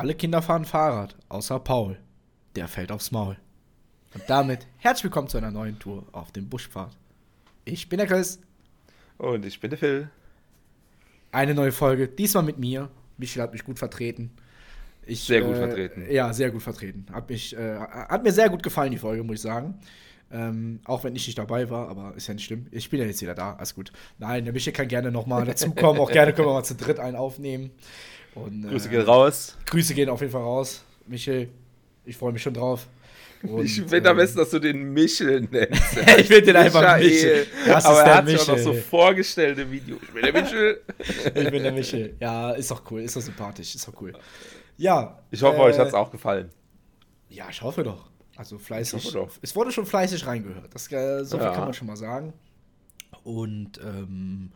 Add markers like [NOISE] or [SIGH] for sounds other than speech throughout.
Alle Kinder fahren Fahrrad, außer Paul. Der fällt aufs Maul. Und damit herzlich willkommen zu einer neuen Tour auf dem Buschpfad. Ich bin der Chris. Und ich bin der Phil. Eine neue Folge, diesmal mit mir. Michel hat mich gut vertreten. Ich, sehr gut äh, vertreten. Ja, sehr gut vertreten. Hat, mich, äh, hat mir sehr gut gefallen, die Folge, muss ich sagen. Ähm, auch wenn ich nicht dabei war, aber ist ja nicht schlimm. Ich bin ja jetzt wieder da, alles gut. Nein, der Michel kann gerne nochmal dazukommen. [LAUGHS] auch gerne können wir mal zu dritt einen aufnehmen. Und, Grüße äh, gehen raus. Grüße gehen auf jeden Fall raus. Michel, ich freue mich schon drauf. Und, ich finde am besten, dass du den Michel nennst. [LAUGHS] ich finde den einfach Michel. Das Aber ist er hat Michel. sich auch noch so vorgestellte Video. Ich bin der Michel. [LAUGHS] ich bin der Michel. Ja, ist doch cool, ist doch sympathisch, ist doch cool. Ja. Ich hoffe, äh, euch hat es auch gefallen. Ja, ich hoffe doch. Also fleißig. Es wurde schon fleißig reingehört. Das, äh, so viel ja. kann man schon mal sagen. Und ähm,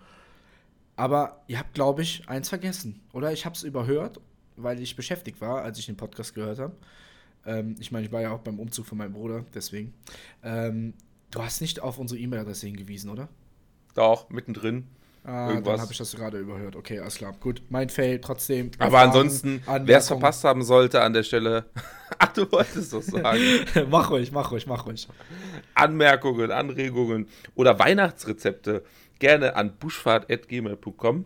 aber ihr habt, glaube ich, eins vergessen. Oder ich habe es überhört, weil ich beschäftigt war, als ich den Podcast gehört habe. Ähm, ich meine, ich war ja auch beim Umzug von meinem Bruder, deswegen. Ähm, du hast nicht auf unsere E-Mail-Adresse hingewiesen, oder? Doch, mittendrin. Ah, Irgendwas. dann habe ich das gerade überhört. Okay, alles klar. Gut, mein Fail trotzdem. Aber ansonsten, wer es verpasst haben sollte an der Stelle, [LAUGHS] ach, du wolltest doch sagen. [LAUGHS] mach ruhig, mach ruhig, mach ruhig. Anmerkungen, Anregungen oder Weihnachtsrezepte gerne an buschfahrt.gmail.com.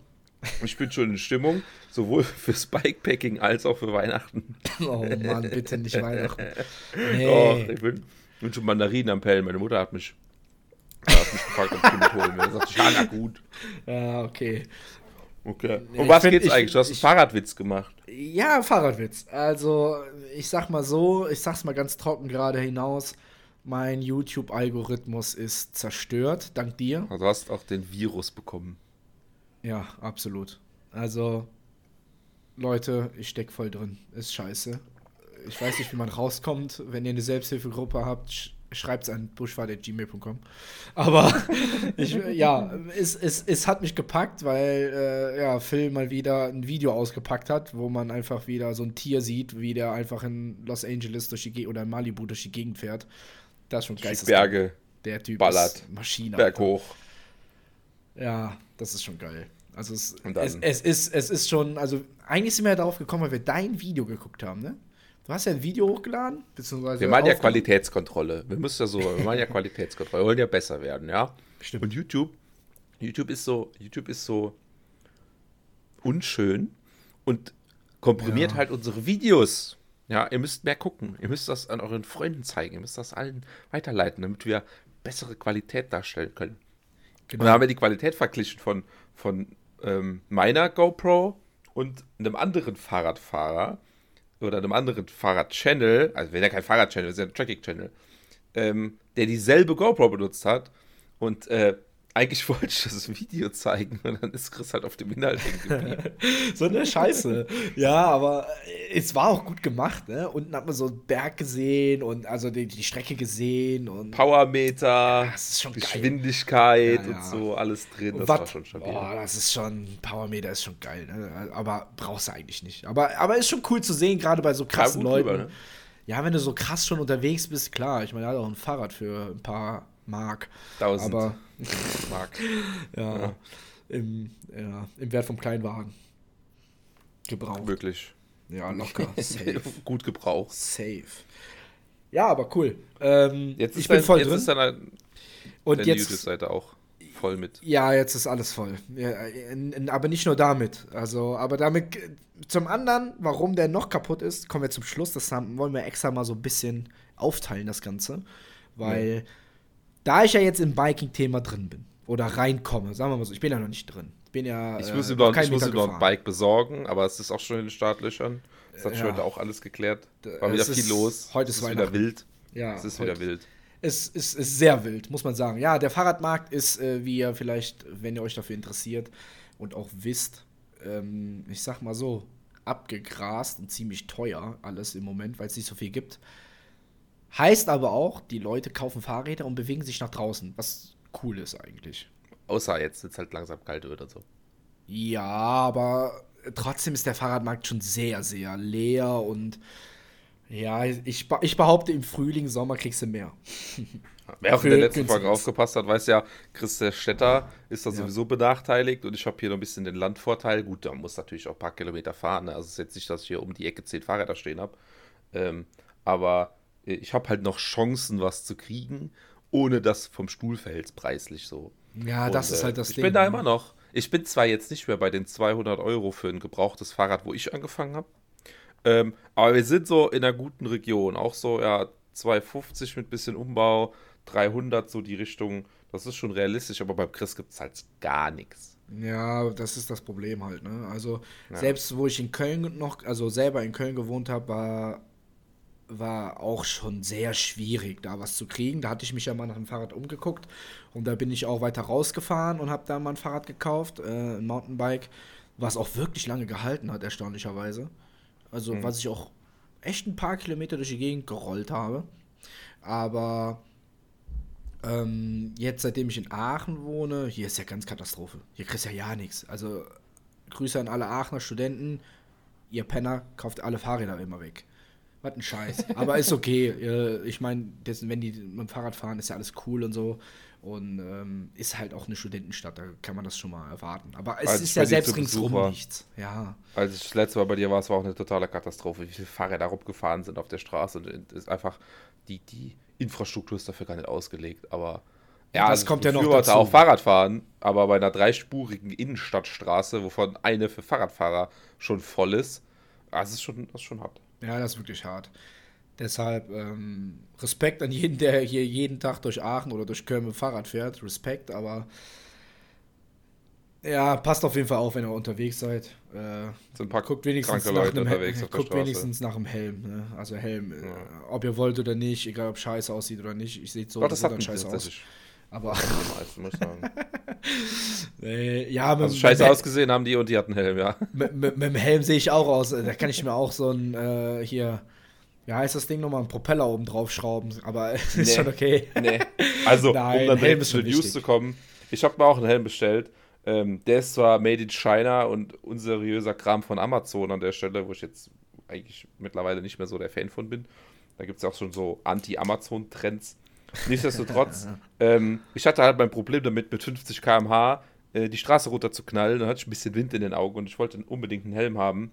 Ich bin schon in Stimmung, sowohl fürs Bikepacking als auch für Weihnachten. Oh Mann, bitte nicht Weihnachten. Nee. Oh, ich bin, bin schon Mandarinen am Pellen. Meine Mutter hat mich hat mich gefragt, ob ich die mitholen will. Ich, ja, na gut. Ja, okay. Okay. Um ich was find, geht's ich, eigentlich? Du hast einen Fahrradwitz gemacht. Ja, Fahrradwitz. Also, ich sag mal so, ich sag's mal ganz trocken gerade hinaus. Mein YouTube-Algorithmus ist zerstört, dank dir. Du hast auch den Virus bekommen. Ja, absolut. Also, Leute, ich steck voll drin. Ist scheiße. Ich weiß nicht, wie man rauskommt. Wenn ihr eine Selbsthilfegruppe habt, schreibt es an buschfahrt.gmail.com. Aber [LAUGHS] ich, ja, es, es, es hat mich gepackt, weil äh, ja, Phil mal wieder ein Video ausgepackt hat, wo man einfach wieder so ein Tier sieht, wie der einfach in Los Angeles durch die Gegend oder in Malibu durch die Gegend fährt. Das ist schon geil. Berge. Der Typ ballert. Maschine. Berg hoch. Ja, das ist schon geil. Also es, es, es, ist, es ist schon, also eigentlich sind wir ja darauf gekommen, weil wir dein Video geguckt haben, ne? Du hast ja ein Video hochgeladen, beziehungsweise. Wir machen ja Qualitätskontrolle. Wir müssen ja so, wir machen ja [LAUGHS] Qualitätskontrolle. Wir wollen ja besser werden, ja. Stimmt. Und YouTube, YouTube ist so, YouTube ist so unschön und komprimiert ja. halt unsere Videos. Ja, ihr müsst mehr gucken. Ihr müsst das an euren Freunden zeigen. Ihr müsst das allen weiterleiten, damit wir bessere Qualität darstellen können. Genau. Und da haben wir die Qualität verglichen von, von ähm, meiner GoPro und einem anderen Fahrradfahrer oder einem anderen Fahrrad-Channel, also wenn ja kein Fahrrad-Channel, ist ja ein Tracking-Channel, ähm, der dieselbe GoPro benutzt hat und äh, eigentlich wollte ich das Video zeigen und dann ist Chris halt auf dem Inhalt geblieben. [LAUGHS] so eine Scheiße. Ja, aber es war auch gut gemacht, ne? Unten hat man so einen Berg gesehen und also die, die Strecke gesehen und. Powermeter, ja, Geschwindigkeit ja, ja. und so, alles drin. Das Wat, war schon stabil. Boah, das ist schon, Powermeter ist schon geil, ne? Aber brauchst du eigentlich nicht. Aber, aber ist schon cool zu sehen, gerade bei so krassen Leuten. Drüber, ne? Ja, wenn du so krass schon unterwegs bist, klar. Ich meine, er hat auch ein Fahrrad für ein paar Mark. Tausend. Aber [LAUGHS] Mark. ja, ja. Im, ja, Im Wert vom Kleinwagen. Gebraucht. Wirklich. Ja, locker. [LAUGHS] Safe. Gut gebraucht. Safe. Ja, aber cool. Ähm, jetzt ich bin dein, voll jetzt drin. Ist deine, Und jetzt YouTube-Seite auch voll mit. Ja, jetzt ist alles voll. Ja, aber nicht nur damit. Also, aber damit zum anderen, warum der noch kaputt ist, kommen wir zum Schluss. Das haben, wollen wir extra mal so ein bisschen aufteilen, das Ganze. Weil ja da ich ja jetzt im Biking-Thema drin bin oder reinkomme, sagen wir mal so, ich bin ja noch nicht drin. Ich bin ja. Ich muss, äh, noch, ich muss noch ein Bike besorgen, aber es ist auch schon in den Startlöchern. Das hat ja. schon heute auch alles geklärt. War wieder viel los. Heute ist, es ist wieder wild. Ja, es ist wieder wild. Es ist, ist, sehr wild, muss man sagen. Ja, der Fahrradmarkt ist, äh, wie ihr vielleicht, wenn ihr euch dafür interessiert und auch wisst, ähm, ich sag mal so, abgegrast und ziemlich teuer alles im Moment, weil es nicht so viel gibt. Heißt aber auch, die Leute kaufen Fahrräder und bewegen sich nach draußen, was cool ist eigentlich. Außer jetzt es halt langsam kalt wird oder so. Ja, aber trotzdem ist der Fahrradmarkt schon sehr, sehr leer und Ja, ich, ich behaupte, im Frühling, Sommer kriegst du mehr. [LAUGHS] Wer auch in der letzten Folge aufgepasst hat, weiß ja, Chris der Städter ist da ja. sowieso benachteiligt und ich habe hier noch ein bisschen den Landvorteil. Gut, da muss natürlich auch ein paar Kilometer fahren. Ne? Also es ist jetzt nicht, dass ich hier um die Ecke zehn Fahrräder stehen habe. Ähm, aber ich habe halt noch Chancen, was zu kriegen, ohne dass vom Stuhl fällt, preislich so. Ja, und, das ist halt das ich Ding. Ich bin da ne? immer noch. Ich bin zwar jetzt nicht mehr bei den 200 Euro für ein gebrauchtes Fahrrad, wo ich angefangen habe. Ähm, aber wir sind so in einer guten Region. Auch so, ja, 250 mit bisschen Umbau, 300 so die Richtung. Das ist schon realistisch, aber beim Chris gibt es halt gar nichts. Ja, das ist das Problem halt, ne? Also, ja. selbst wo ich in Köln noch, also selber in Köln gewohnt habe, war, war auch schon sehr schwierig, da was zu kriegen. Da hatte ich mich ja mal nach dem Fahrrad umgeguckt und da bin ich auch weiter rausgefahren und habe da mal ein Fahrrad gekauft, äh, ein Mountainbike, was auch wirklich lange gehalten hat, erstaunlicherweise. Also, mhm. was ich auch echt ein paar Kilometer durch die Gegend gerollt habe. Aber ähm, jetzt, seitdem ich in Aachen wohne, hier ist ja ganz Katastrophe. Hier kriegst du ja ja nichts. Also, Grüße an alle Aachener Studenten. Ihr Penner kauft alle Fahrräder immer weg. Was ein Scheiß. Aber ist okay. [LAUGHS] Ich meine, wenn die mit dem Fahrrad fahren, ist ja alles cool und so. Und ähm, ist halt auch eine Studentenstadt, da kann man das schon mal erwarten. Aber es als ist ja selbst ringsrum war, nichts. Ja. Als ich das letzte Mal bei dir war, es war auch eine totale Katastrophe, wie viele Fahrräder rumgefahren sind auf der Straße. Und ist einfach, die, die Infrastruktur ist dafür gar nicht ausgelegt. Aber ja, das also kommt ja noch dazu. auch Fahrradfahren, aber bei einer dreispurigen Innenstadtstraße, wovon eine für Fahrradfahrer schon voll ist, das ist schon, das ist schon hart. Ja, das ist wirklich hart. Deshalb ähm, Respekt an jeden, der hier jeden Tag durch Aachen oder durch Köln mit Fahrrad fährt. Respekt, aber ja, passt auf jeden Fall auf, wenn ihr unterwegs seid. Äh, Sind ein paar guckt wenigstens nach Leute unterwegs auf guckt wenigstens nach dem Helm. Ne? Also Helm, ja. äh, ob ihr wollt oder nicht, egal ob scheiße aussieht oder nicht. Ich sehe so, Doch, das dann scheiße aus. Aber muss ich sagen. äh, ja, mit, also scheiße mit, ausgesehen haben die und die hatten Helm, ja. Mit, mit, mit, dem Helm sehe ich auch aus. Da kann ich mir auch so ein äh, hier wie heißt das Ding nochmal, einen Propeller oben drauf schrauben, aber [LAUGHS] ist nee, schon okay. Nee. [LAUGHS] Also, Nein, um dann Helm zu den News zu kommen, ich habe mir auch einen Helm bestellt. Ähm, der ist zwar made in China und unseriöser Kram von Amazon an der Stelle, wo ich jetzt eigentlich mittlerweile nicht mehr so der Fan von bin. Da gibt es auch schon so Anti-Amazon-Trends. Nichtsdestotrotz, ähm, ich hatte halt mein Problem damit, mit 50 km/h äh, die Straße runter zu knallen. Dann hatte ich ein bisschen Wind in den Augen und ich wollte unbedingt einen Helm haben,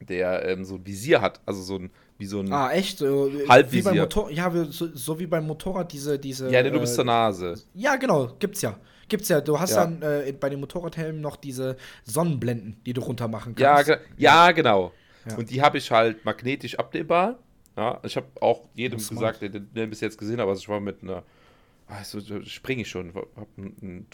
der ähm, so ein Visier hat, also so ein wie so ein Ah, echt? Halbvisier. Wie Motor ja, so, so, wie beim Motorrad diese diese Ja, du bist äh, zur Nase. Ja, genau, gibt's ja. Gibt's ja. Du hast ja. dann äh, bei den Motorradhelmen noch diese Sonnenblenden, die du runter machen kannst. Ja, ja genau. Ja. Und die habe ich halt magnetisch abnehmbar. Ja, ich habe auch jedem gesagt, der den bis jetzt gesehen hat, also ich war mit einer also springe ich schon, habe ein, ein,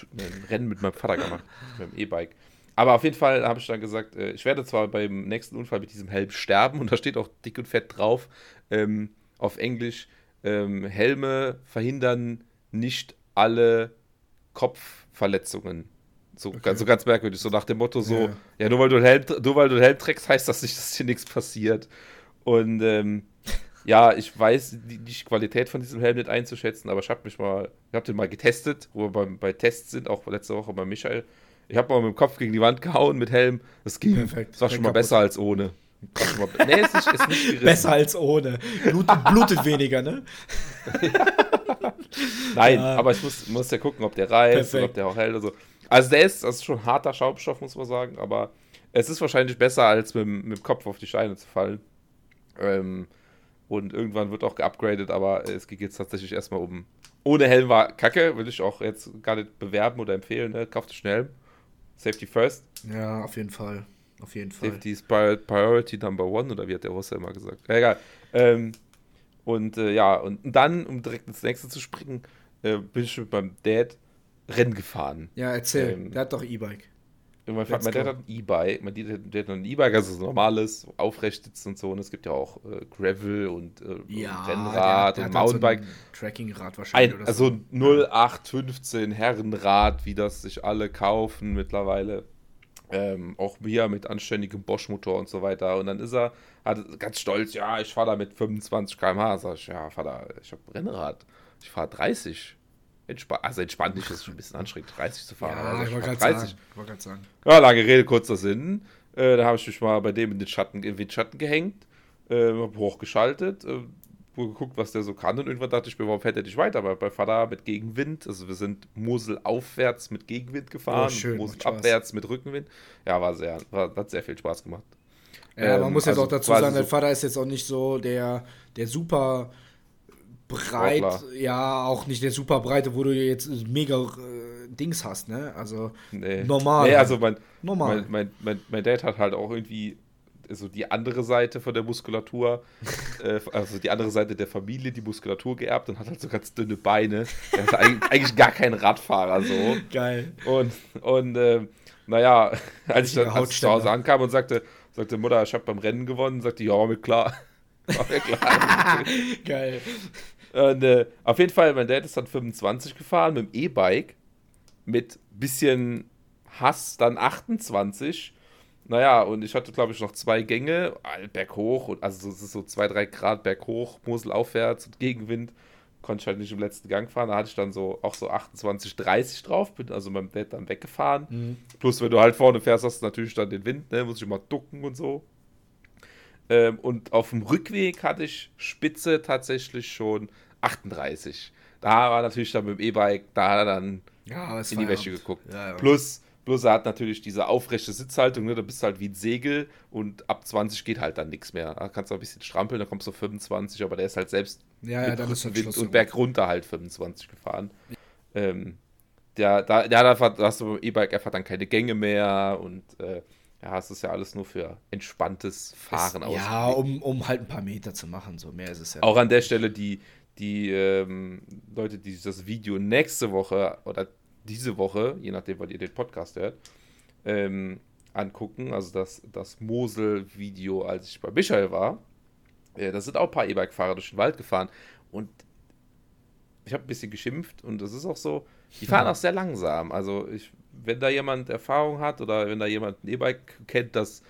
Rennen mit meinem Vater gemacht, [LAUGHS] mit dem E-Bike. Aber auf jeden Fall habe ich dann gesagt, äh, ich werde zwar beim nächsten Unfall mit diesem Helm sterben und da steht auch dick und fett drauf ähm, auf Englisch, ähm, Helme verhindern nicht alle Kopfverletzungen. So, okay. ganz, so ganz merkwürdig, so nach dem Motto so, ja, ja nur, weil du Helm, nur weil du einen Helm trägst, heißt das nicht, dass dir nichts passiert. Und ähm, ja, ich weiß die, die, Qualität von diesem Helm nicht einzuschätzen, aber ich habe mich mal, ich habe den mal getestet, wo wir beim, bei Tests sind, auch letzte Woche bei Michael. Ich habe mal mit dem Kopf gegen die Wand gehauen mit Helm. Das ging. Perfekt. Das war schon mal besser als ohne. Nee, ist nicht, ist nicht Besser als ohne. Blutet, blutet weniger, ne? [LAUGHS] Nein, ja. aber ich muss, muss ja gucken, ob der reißt oder ob der auch hält. Also, also der ist, das ist schon harter Schaumstoff, muss man sagen, aber es ist wahrscheinlich besser, als mit, mit dem Kopf auf die Steine zu fallen. Ähm, und irgendwann wird auch geupgradet, aber es geht jetzt tatsächlich erstmal um. Ohne Helm war kacke, würde ich auch jetzt gar nicht bewerben oder empfehlen. Ne? Kauft schnell. Safety first. Ja, auf jeden Fall. Auf jeden Fall. Safety is Priority Number One, oder wie hat der Russe immer gesagt? Ja, egal. Ähm, und äh, ja, und dann, um direkt ins nächste zu springen, äh, bin ich mit meinem Dad Rennen gefahren. Ja, erzähl. Ähm, der hat doch E-Bike. Mein, mein Dad hat ein E-Bike, mein Dad hat ein E-Bike, also so normales, aufrecht sitzen und so. Und es gibt ja auch äh, Gravel und äh, ja, Rennrad der, der und Mountainbike. So Trackingrad wahrscheinlich. Ein, also so. 0815 Herrenrad, wie das sich alle kaufen mittlerweile. Ähm, auch hier mit anständigem Bosch-Motor und so weiter. Und dann ist er hat ganz stolz, ja, ich fahre da mit 25 km/h. Sag ich, ja, da, ich habe Rennrad. Ich fahre 30 entspannt, also entspannt nicht, das ist schon ein bisschen anstrengend, 30 zu fahren. Ja, ich wollte gerade 30. Sagen. sagen. Ja, lange Rede, kurzer Sinn. Äh, da habe ich mich mal bei dem in den Schatten, in den Schatten gehängt. äh, hochgeschaltet, äh, geguckt, was der so kann und irgendwann dachte ich mir, warum fährt er nicht weiter? Aber bei Vater mit Gegenwind, also wir sind Mosel aufwärts mit Gegenwind gefahren, oh, schön, Mosel abwärts mit Rückenwind. Ja, war sehr, war, hat sehr viel Spaß gemacht. Ja, ähm, man muss jetzt also auch dazu sagen, so Vater ist jetzt auch nicht so der, der super breit, Sportler. ja, auch nicht der super breite, wo du jetzt mega äh, Dings hast, ne? Also nee. normal. Nee, also mein, normal. Mein, mein, mein, mein Dad hat halt auch irgendwie so die andere Seite von der Muskulatur, [LAUGHS] äh, also die andere Seite der Familie, die Muskulatur geerbt und hat halt so ganz dünne Beine. Er ist [LAUGHS] eigentlich, gar kein Radfahrer so. Geil. Und, und äh, naja, [LAUGHS] als ich dann als ich zu Hause ankam und sagte, sagte Mutter, ich habe beim Rennen gewonnen, sagte, ja, mit klar. War mir klar. Geil. Und, äh, auf jeden Fall, mein Dad ist dann 25 gefahren mit dem E-Bike, mit bisschen Hass dann 28 naja, und ich hatte, glaube ich, noch zwei Gänge, berghoch, und also es ist so zwei, drei Grad berghoch, Mosel aufwärts und Gegenwind. Konnte ich halt nicht im letzten Gang fahren. Da hatte ich dann so auch so 28, 30 drauf, bin also mit dem Dad dann weggefahren. Mhm. Plus, wenn du halt vorne fährst, hast du natürlich dann den Wind, ne? Muss ich mal ducken und so. Ähm, und auf dem Rückweg hatte ich Spitze tatsächlich schon 38. Da war natürlich dann mit dem E-Bike, da hat er dann ja, in die Wäsche geguckt. Ja, ja. Plus, Bloß er hat natürlich diese aufrechte Sitzhaltung, ne? da bist du halt wie ein Segel und ab 20 geht halt dann nichts mehr. Da kannst du ein bisschen strampeln, dann kommst du auf 25, aber der ist halt selbst ja, ja, dann ist halt Wind und Berg runter halt 25 gefahren. Ja. Ähm, der, da, ja, da hast du beim E-Bike einfach dann keine Gänge mehr und äh, ja, es ist ja alles nur für entspanntes Fahren aus. Ja, um, um halt ein paar Meter zu machen, so mehr ist es ja. Auch an der Stelle die, die ähm, Leute, die das Video nächste Woche oder diese Woche, je nachdem, wann ihr den Podcast hört, ähm, angucken. Also das, das Mosel-Video, als ich bei Michael war. Äh, da sind auch ein paar E-Bike-Fahrer durch den Wald gefahren. Und ich habe ein bisschen geschimpft und das ist auch so, die fahren [LAUGHS] auch sehr langsam. Also ich, wenn da jemand Erfahrung hat oder wenn da jemand ein E-Bike kennt, das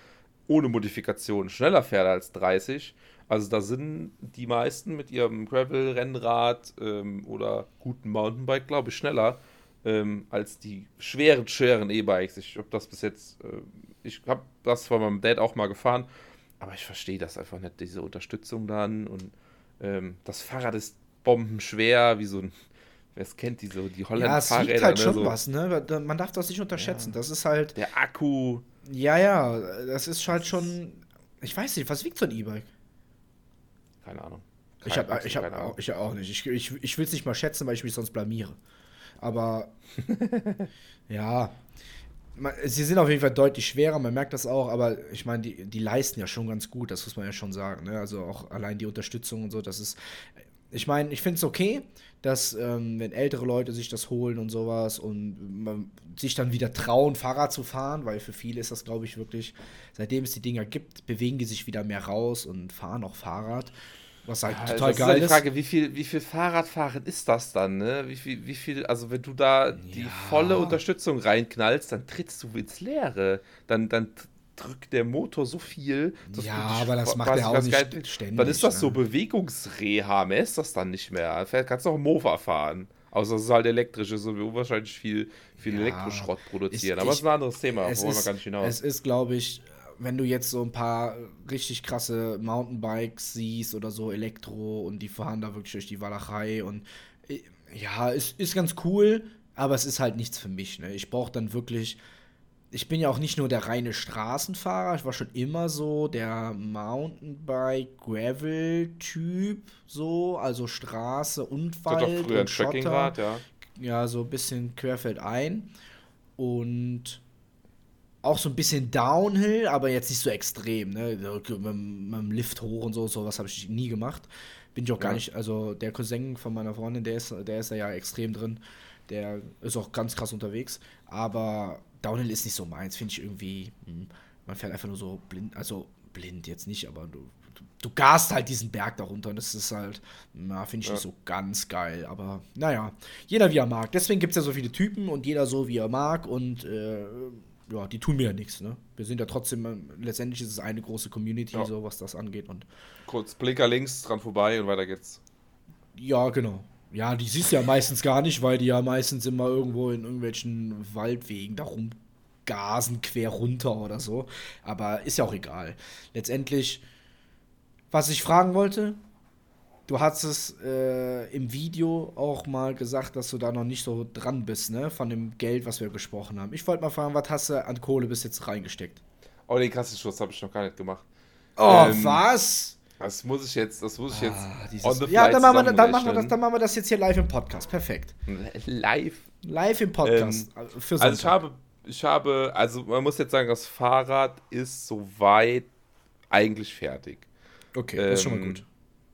ohne Modifikation schneller fährt als 30, also da sind die meisten mit ihrem Gravel-Rennrad ähm, oder guten Mountainbike, glaube ich, schneller ähm, als die schweren, schweren E-Bikes. Ich habe das bis jetzt, äh, ich habe das von meinem Dad auch mal gefahren, aber ich verstehe das einfach nicht, diese Unterstützung dann und ähm, das Fahrrad ist bombenschwer, wie so ein, wer es kennt, diese, die Holland Ja, es Fahrräder, liegt halt ne, schon so. was, ne? Man darf das nicht unterschätzen. Ja. Das ist halt. Der Akku. Ja, ja, das ist halt schon. Ich weiß nicht, was wiegt so ein E-Bike? Keine Ahnung. Keine, ich habe ich hab, auch, ich auch nicht. Ich, ich, ich will es nicht mal schätzen, weil ich mich sonst blamiere. Aber [LAUGHS] ja, sie sind auf jeden Fall deutlich schwerer, man merkt das auch, aber ich meine, die, die leisten ja schon ganz gut, das muss man ja schon sagen. Ne? Also auch allein die Unterstützung und so, das ist. Ich meine, ich finde es okay, dass, ähm, wenn ältere Leute sich das holen und sowas und man sich dann wieder trauen, Fahrrad zu fahren, weil für viele ist das, glaube ich, wirklich, seitdem es die Dinger gibt, bewegen die sich wieder mehr raus und fahren auch Fahrrad. Was halt ja, total geil ist. Halt die Frage, wie viel, wie viel Fahrradfahren ist das dann, ne? Wie viel, wie viel, also wenn du da die volle Unterstützung reinknallst, dann trittst du ins Leere. Dann, dann drückt der Motor so viel. ja, aber das macht er auch nicht geil, ständig. Dann ist das ne? so Bewegungsreha, mehr ist das dann nicht mehr. Kannst du auch Mofa fahren. Außer es ist halt elektrisch, ist so wahrscheinlich viel, viel ja, Elektroschrott produzieren. aber es ist ein anderes Thema, wollen wir gar nicht hinaus. Es ist, glaube ich, wenn du jetzt so ein paar richtig krasse Mountainbikes siehst oder so Elektro und die fahren da wirklich durch die Walachei und äh, ja, ist, ist ganz cool, aber es ist halt nichts für mich. Ne? Ich brauche dann wirklich. Ich bin ja auch nicht nur der reine Straßenfahrer, ich war schon immer so der Mountainbike-Gravel-Typ, so, also Straße und Wald. Doch früher und Schotter. ja. Ja, so ein bisschen querfeldein. Und auch so ein bisschen Downhill, aber jetzt nicht so extrem, ne? Mit, mit dem Lift hoch und so, sowas habe ich nie gemacht. Bin ich auch gar nicht, also der Cousin von meiner Freundin, der ist, der ist ja extrem drin. Der ist auch ganz krass unterwegs. Aber Downhill ist nicht so meins, finde ich irgendwie. Hm, man fährt einfach nur so blind, also blind jetzt nicht, aber du, du, du gast halt diesen Berg darunter und das ist halt, na, finde ich ja. nicht so ganz geil. Aber naja, jeder wie er mag. Deswegen gibt es ja so viele Typen und jeder so wie er mag und äh, ja, die tun mir ja nichts, ne? Wir sind ja trotzdem, ähm, letztendlich ist es eine große Community, ja. so was das angeht. Und Kurz Blinker links dran vorbei und weiter geht's. Ja, genau. Ja, die siehst du ja meistens gar nicht, weil die ja meistens immer irgendwo in irgendwelchen Waldwegen da rumgasen, quer runter oder so. Aber ist ja auch egal. Letztendlich Was ich fragen wollte, du hast es äh, im Video auch mal gesagt, dass du da noch nicht so dran bist, ne? Von dem Geld, was wir gesprochen haben. Ich wollte mal fragen, was hast du an Kohle bis jetzt reingesteckt? Oh, den Kassenschuss habe ich noch gar nicht gemacht. Oh, ähm, was? Das muss ich jetzt, das muss ich jetzt ah, Ja, dann machen, wir, dann, machen wir das, dann machen wir das jetzt hier live im Podcast. Perfekt. Live? Live im Podcast. Ähm, also ich habe, ich habe, also man muss jetzt sagen, das Fahrrad ist soweit eigentlich fertig. Okay, ähm, das ist schon mal ähm, gut.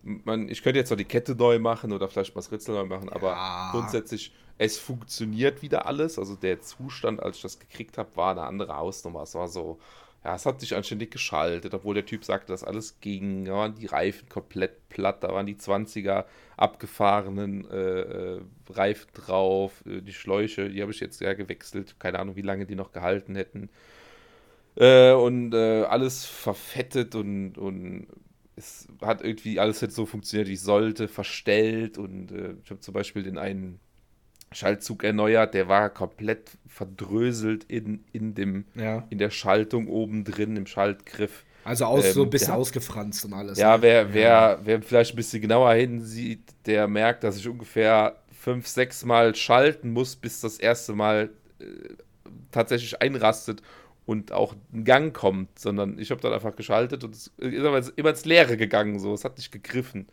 Man, ich könnte jetzt noch die Kette neu machen oder vielleicht mal das Ritzel neu machen, aber ja. grundsätzlich, es funktioniert wieder alles. Also der Zustand, als ich das gekriegt habe, war eine andere Hausnummer. Es war so, ja, es hat sich anständig geschaltet, obwohl der Typ sagte, dass alles ging. Da waren die Reifen komplett platt, da waren die 20er abgefahrenen äh, äh, Reifen drauf, äh, die Schläuche, die habe ich jetzt ja gewechselt. Keine Ahnung, wie lange die noch gehalten hätten. Äh, und äh, alles verfettet und, und es hat irgendwie alles jetzt so funktioniert, wie es sollte, verstellt. Und äh, ich habe zum Beispiel den einen Schaltzug erneuert, der war komplett verdröselt in, in, dem, ja. in der Schaltung oben drin, im Schaltgriff. Also aus, ähm, so ein bisschen der, ausgefranst und alles. Ja, ne? wer, wer, wer vielleicht ein bisschen genauer hinsieht, der merkt, dass ich ungefähr fünf, sechs Mal schalten muss, bis das erste Mal äh, tatsächlich einrastet und auch ein Gang kommt, sondern ich habe dann einfach geschaltet und es ist immer ins Leere gegangen, so, es hat nicht gegriffen.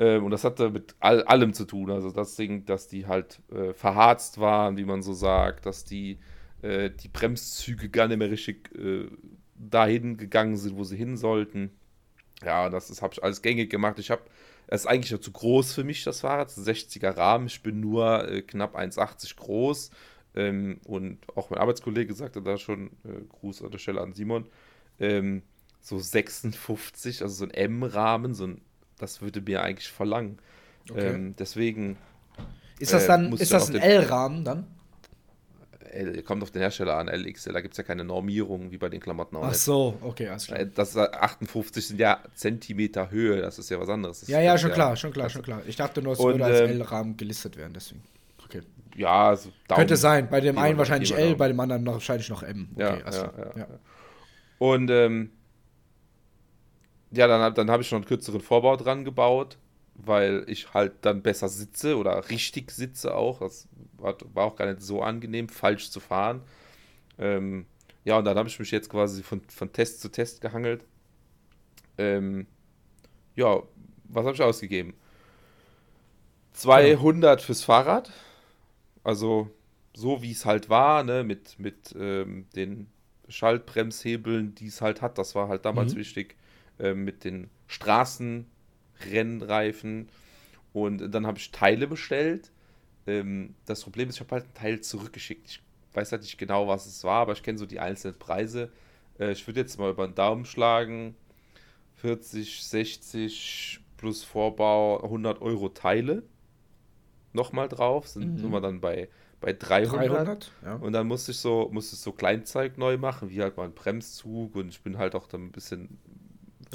Ähm, und das hatte mit all, allem zu tun. Also das Ding, dass die halt äh, verharzt waren, wie man so sagt, dass die, äh, die Bremszüge gar nicht mehr richtig äh, dahin gegangen sind, wo sie hin sollten. Ja, das, habe ich alles gängig gemacht. Ich habe, es ist eigentlich noch zu groß für mich, das Fahrrad. Das ist ein 60er Rahmen. Ich bin nur äh, knapp 1,80 groß. Ähm, und auch mein Arbeitskollege sagte da schon, äh, Gruß an der Stelle an Simon, ähm, so 56, also so ein M-Rahmen, so ein das würde mir eigentlich verlangen. Okay. Ähm, deswegen. Ist das äh, dann, äh, ist das ein L-Rahmen dann? L, kommt auf den Hersteller an, LXL, da gibt es ja keine Normierung wie bei den Klamotten auch Ach so, okay, alles klar. Äh, das 58 sind ja Zentimeter Höhe, das ist ja was anderes. Das ja, ja, schon klar, schon klar, schon klar. Ich dachte nur, es würde als ähm, L-Rahmen gelistet werden, deswegen. Okay. Ja, also Daumen, Könnte sein, bei dem einen wahrscheinlich L, bei dem anderen wahrscheinlich noch M. Okay, ja, also, ja, ja, ja, Und ähm, ja, dann, dann habe ich noch einen kürzeren Vorbau dran gebaut, weil ich halt dann besser sitze oder richtig sitze auch. Das war, war auch gar nicht so angenehm, falsch zu fahren. Ähm, ja, und dann habe ich mich jetzt quasi von, von Test zu Test gehangelt. Ähm, ja, was habe ich ausgegeben? 200 fürs Fahrrad. Also so wie es halt war, ne, mit, mit ähm, den Schaltbremshebeln, die es halt hat. Das war halt damals mhm. wichtig. Äh, mit den Straßenrennreifen. Und dann habe ich Teile bestellt. Ähm, das Problem ist, ich habe halt ein Teil zurückgeschickt. Ich weiß halt nicht genau, was es war, aber ich kenne so die einzelnen Preise. Äh, ich würde jetzt mal über den Daumen schlagen. 40, 60 plus Vorbau 100 Euro Teile. Nochmal drauf, sind, mhm. sind wir dann bei, bei 300. 300 ja. Und dann musste ich so, musste ich so Kleinzeug neu machen, wie halt mal ein Bremszug und ich bin halt auch dann ein bisschen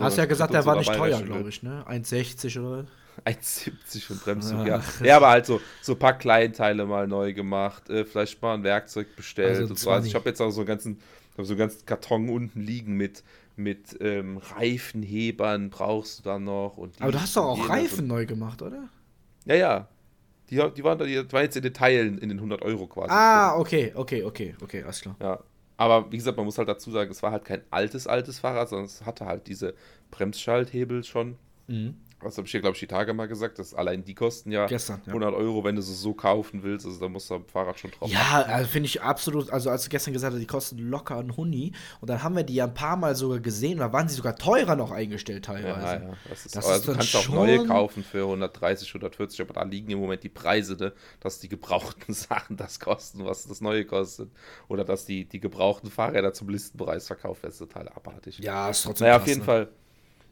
hast ja gesagt, der war nicht teuer, glaube ich, ne? 1,60 oder? 1,70 für Bremszug, ja. ja. aber halt so, so ein paar Kleinteile mal neu gemacht, äh, vielleicht mal ein Werkzeug bestellt also und so. Also ich habe jetzt auch so einen ganzen, so einen ganzen Karton unten liegen mit, mit ähm, Reifenhebern brauchst du dann noch. Und aber du hast doch auch Reifen neu gemacht, oder? Ja, ja. Die, die, waren, die waren jetzt in den Teilen in den 100 Euro quasi. Ah, okay, okay, okay, okay, alles klar. Ja, aber wie gesagt, man muss halt dazu sagen, es war halt kein altes, altes Fahrrad, sondern es hatte halt diese Bremsschalthebel schon. Mhm. Das habe ich hier, glaube ich, die Tage mal gesagt, dass allein die kosten ja, Gestern, ja. 100 Euro, wenn du sie so kaufen willst. Also da musst du am Fahrrad schon drauf Ja, also finde ich absolut, also als du gestern gesagt hast, die kosten locker einen Huni. Und dann haben wir die ja ein paar Mal sogar gesehen, da waren sie sogar teurer noch eingestellt teilweise. Ja, ja. Das ist, das also du kannst auch neue kaufen für 130, 140, aber da liegen im Moment die Preise, ne, dass die gebrauchten [LAUGHS] Sachen das kosten, was das neue kostet. Oder dass die, die gebrauchten Fahrräder zum Listenpreis verkauft werden, ist total abartig. Ja, ist trotzdem Naja, auf jeden ne? Fall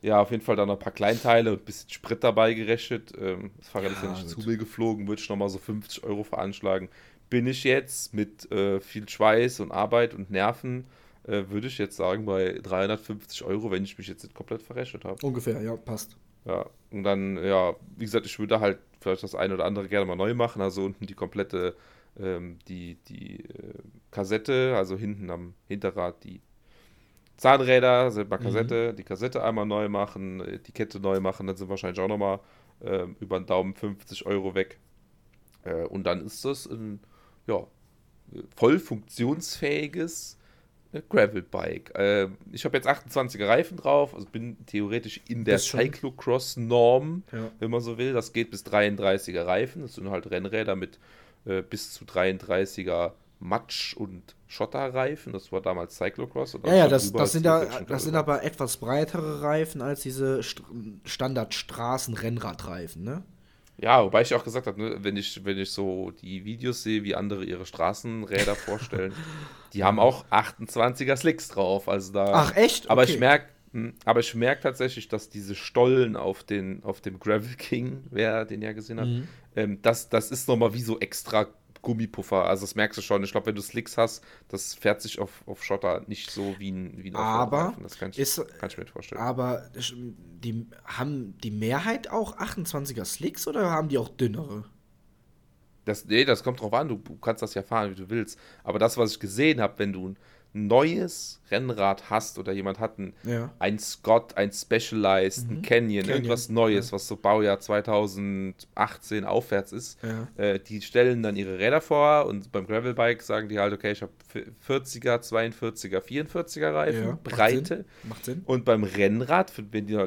ja, auf jeden Fall dann noch ein paar Kleinteile und ein bisschen Sprit dabei gerechnet. Ähm, das Fahrrad ja, ist ja nicht zu mir geflogen, würde ich nochmal so 50 Euro veranschlagen. Bin ich jetzt mit äh, viel Schweiß und Arbeit und Nerven, äh, würde ich jetzt sagen, bei 350 Euro, wenn ich mich jetzt nicht komplett verrechnet habe. Ungefähr, ja, passt. Ja, und dann, ja, wie gesagt, ich würde halt vielleicht das eine oder andere gerne mal neu machen. Also unten die komplette, ähm, die, die äh, Kassette, also hinten am Hinterrad die Zahnräder, selber Kassette, mhm. die Kassette einmal neu machen, die Kette neu machen, dann sind wahrscheinlich auch nochmal äh, über den Daumen 50 Euro weg. Äh, und dann ist das ein ja, voll funktionsfähiges äh, Gravelbike. Äh, ich habe jetzt 28er Reifen drauf, also bin theoretisch in der Cyclocross-Norm, ja. wenn man so will. Das geht bis 33er Reifen. Das sind halt Rennräder mit äh, bis zu 33er Matsch- und Schotterreifen. Das war damals Cyclocross. ja, ja, das, das sind, da, das sind aber etwas breitere Reifen als diese St Standard-Straßen-Rennradreifen, ne? Ja, wobei ich auch gesagt habe, ne, wenn, ich, wenn ich so die Videos sehe, wie andere ihre Straßenräder vorstellen, [LAUGHS] die haben auch 28er Slicks drauf. Also da, Ach, echt? Aber ich merke, hm, aber ich merke tatsächlich, dass diese Stollen auf, den, auf dem Gravel King, wer den ja gesehen hat, mhm. ähm, das, das ist nochmal wie so extra Gummipuffer. Also das merkst du schon. Ich glaube, wenn du Slicks hast, das fährt sich auf, auf Schotter nicht so wie ein, wie ein Aber Das kann ich, ist, kann ich mir vorstellen. Aber die, haben die Mehrheit auch 28er Slicks oder haben die auch dünnere? Das, nee, das kommt drauf an. Du, du kannst das ja fahren, wie du willst. Aber das, was ich gesehen habe, wenn du neues Rennrad hast oder jemand hat ein, ja. ein Scott, ein Specialized, mhm. ein Canyon, Canyon, irgendwas Neues, ja. was so Baujahr 2018 aufwärts ist, ja. äh, die stellen dann ihre Räder vor und beim Gravelbike sagen die halt, okay, ich habe 40er, 42er, 44er Reifen, Breite. Macht Sinn. Macht Sinn. Und beim Rennrad, wenn die,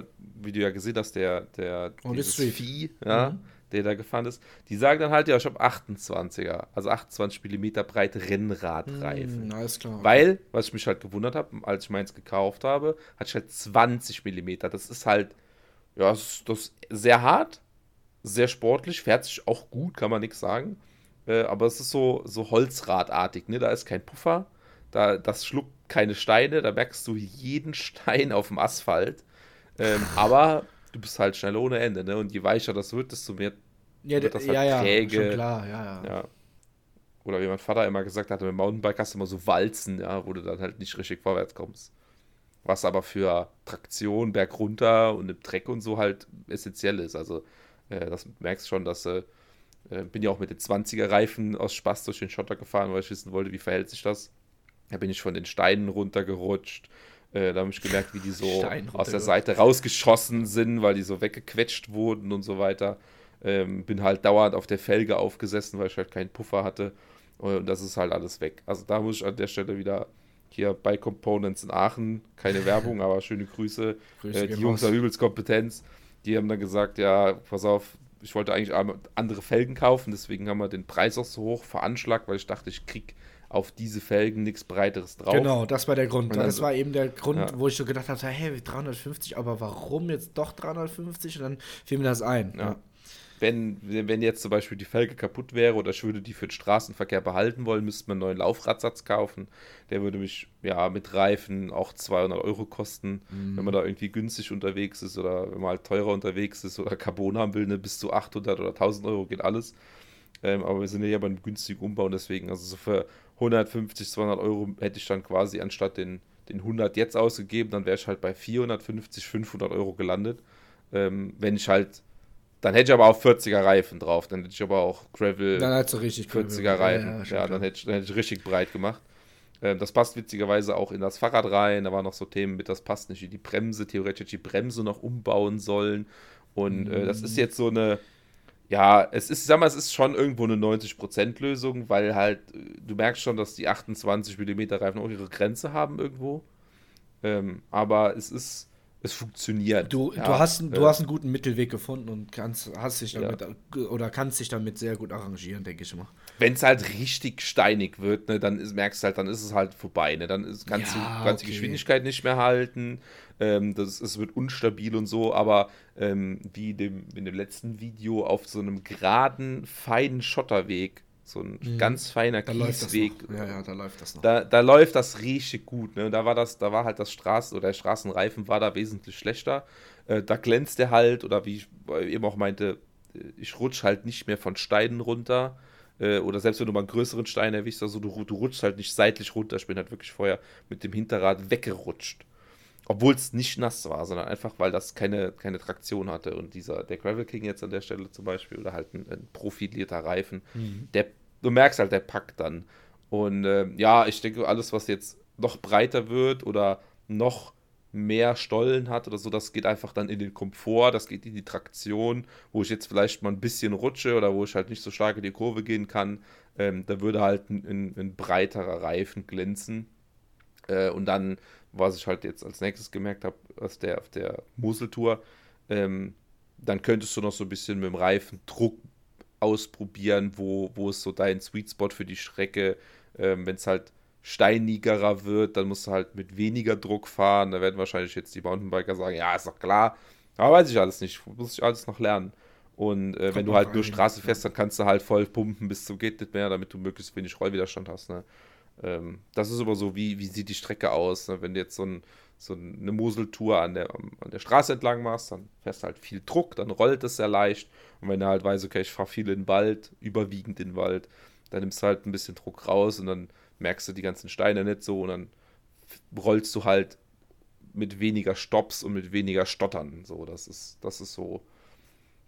wie du ja gesehen hast, der, der Vieh, ja, mhm der da gefahren ist, die sagen dann halt, ja, ich habe 28er, also 28 mm breite Rennradreifen. Mm, alles klar. Weil, was ich mich halt gewundert habe, als ich meins gekauft habe, hatte ich halt 20 mm. Das ist halt, ja, das ist, das ist sehr hart, sehr sportlich, fährt sich auch gut, kann man nichts sagen. Äh, aber es ist so, so Holzradartig, ne? Da ist kein Puffer, da, das schluckt keine Steine, da merkst du jeden Stein auf dem Asphalt. Ähm, aber du bist halt schnell ohne Ende, ne? Und je weicher das wird, desto mehr ja, wird das halt ja, träge. Ja, klar, ja, ja, ja. Oder wie mein Vater immer gesagt hatte, mit dem Mountainbike hast du immer so Walzen, ja, wo du dann halt nicht richtig vorwärts kommst. Was aber für Traktion, Berg runter und im Dreck und so halt essentiell ist. Also, äh, das merkst schon, dass äh, äh bin ja auch mit den 20er Reifen aus Spaß durch den Schotter gefahren, weil ich wissen wollte, wie verhält sich das. Da bin ich von den Steinen runtergerutscht. Äh, da habe ich gemerkt, wie die so aus der Seite rausgeschossen sind, weil die so weggequetscht wurden und so weiter. Ähm, bin halt dauernd auf der Felge aufgesessen, weil ich halt keinen Puffer hatte. Und das ist halt alles weg. Also da muss ich an der Stelle wieder hier bei Components in Aachen, keine [LAUGHS] Werbung, aber schöne Grüße. Grüße äh, die Jungs haben übelst Kompetenz. Die haben dann gesagt, ja, pass auf, ich wollte eigentlich andere Felgen kaufen, deswegen haben wir den Preis auch so hoch veranschlagt, weil ich dachte, ich krieg auf diese Felgen nichts Breiteres drauf. Genau, das war der Grund. Dann, das war eben der Grund, ja. wo ich so gedacht habe, hey, 350, aber warum jetzt doch 350? Und dann fiel mir das ein. Ja. ja. Wenn, wenn jetzt zum Beispiel die Felge kaputt wäre oder ich würde die für den Straßenverkehr behalten wollen, müsste man einen neuen Laufradsatz kaufen. Der würde mich ja mit Reifen auch 200 Euro kosten, mhm. wenn man da irgendwie günstig unterwegs ist oder wenn man halt teurer unterwegs ist oder Carbon haben will, ne, bis zu 800 oder 1000 Euro geht alles. Ähm, aber wir sind ja bei einem günstigen Umbau und deswegen, also so für 150, 200 Euro hätte ich dann quasi anstatt den, den 100 jetzt ausgegeben, dann wäre ich halt bei 450, 500 Euro gelandet. Ähm, wenn ich halt, dann hätte ich aber auch 40er Reifen drauf, dann hätte ich aber auch Gravel dann du richtig 40er Reifen, ja, ja, ja dann, hätte ich, dann hätte ich richtig breit gemacht. Ähm, das passt witzigerweise auch in das Fahrrad rein, da waren noch so Themen mit, das passt nicht die Bremse, theoretisch die Bremse noch umbauen sollen und äh, das ist mhm. jetzt so eine ja, es ist, sag mal, es ist schon irgendwo eine 90% Lösung, weil halt, du merkst schon, dass die 28 mm Reifen auch ihre Grenze haben irgendwo. Ähm, aber es ist, es funktioniert. Du, ja, du, hast, du äh, hast einen guten Mittelweg gefunden und kannst, hast dich damit ja. oder kannst dich damit sehr gut arrangieren, denke ich immer. Wenn es halt richtig steinig wird, ne, dann ist, merkst du halt, dann ist es halt vorbei. Ne? Dann ist, kannst, ja, du, kannst okay. die Geschwindigkeit nicht mehr halten. Ähm, das, es wird unstabil und so, aber ähm, wie dem, in dem letzten Video auf so einem geraden, feinen Schotterweg so ein mhm. ganz feiner da Kiesweg. Ja, ja, da läuft das noch. Da, da läuft das richtig gut. Ne? Da war das, da war halt das Straßen oder der Straßenreifen war da wesentlich schlechter. Äh, da glänzt der halt, oder wie ich eben auch meinte, äh, ich rutsche halt nicht mehr von Steinen runter. Äh, oder selbst wenn du mal einen größeren Stein erwischst, also du, du rutschst halt nicht seitlich runter. Ich bin halt wirklich vorher mit dem Hinterrad weggerutscht. Obwohl es nicht nass war, sondern einfach, weil das keine, keine Traktion hatte. Und dieser, der Gravel King jetzt an der Stelle zum Beispiel, oder halt ein, ein profilierter Reifen, mhm. der, du merkst halt, der packt dann. Und äh, ja, ich denke, alles, was jetzt noch breiter wird oder noch mehr Stollen hat oder so, das geht einfach dann in den Komfort, das geht in die Traktion, wo ich jetzt vielleicht mal ein bisschen rutsche oder wo ich halt nicht so stark in die Kurve gehen kann, ähm, da würde halt ein, ein, ein breiterer Reifen glänzen. Äh, und dann, was ich halt jetzt als nächstes gemerkt habe, auf der, auf der Moseltour, ähm, dann könntest du noch so ein bisschen mit dem Reifendruck ausprobieren, wo, wo ist so dein Sweet Spot für die Strecke, ähm, wenn es halt steinigerer wird, dann musst du halt mit weniger Druck fahren. Da werden wahrscheinlich jetzt die Mountainbiker sagen, ja, ist doch klar. Aber weiß ich alles nicht, muss ich alles noch lernen. Und äh, wenn du halt nur Straße fährst, dann kannst du halt voll pumpen bis zum geht nicht mehr, damit du möglichst wenig Rollwiderstand hast. Ne? Ähm, das ist aber so, wie, wie sieht die Strecke aus? Ne? Wenn du jetzt so, ein, so eine Moseltour an der, an der Straße entlang machst, dann fährst du halt viel Druck, dann rollt es sehr leicht. Und wenn du halt weißt, okay, ich fahre viel in den Wald, überwiegend in den Wald, dann nimmst du halt ein bisschen Druck raus und dann merkst du die ganzen Steine nicht so und dann rollst du halt mit weniger Stops und mit weniger Stottern. So, das ist, das ist so.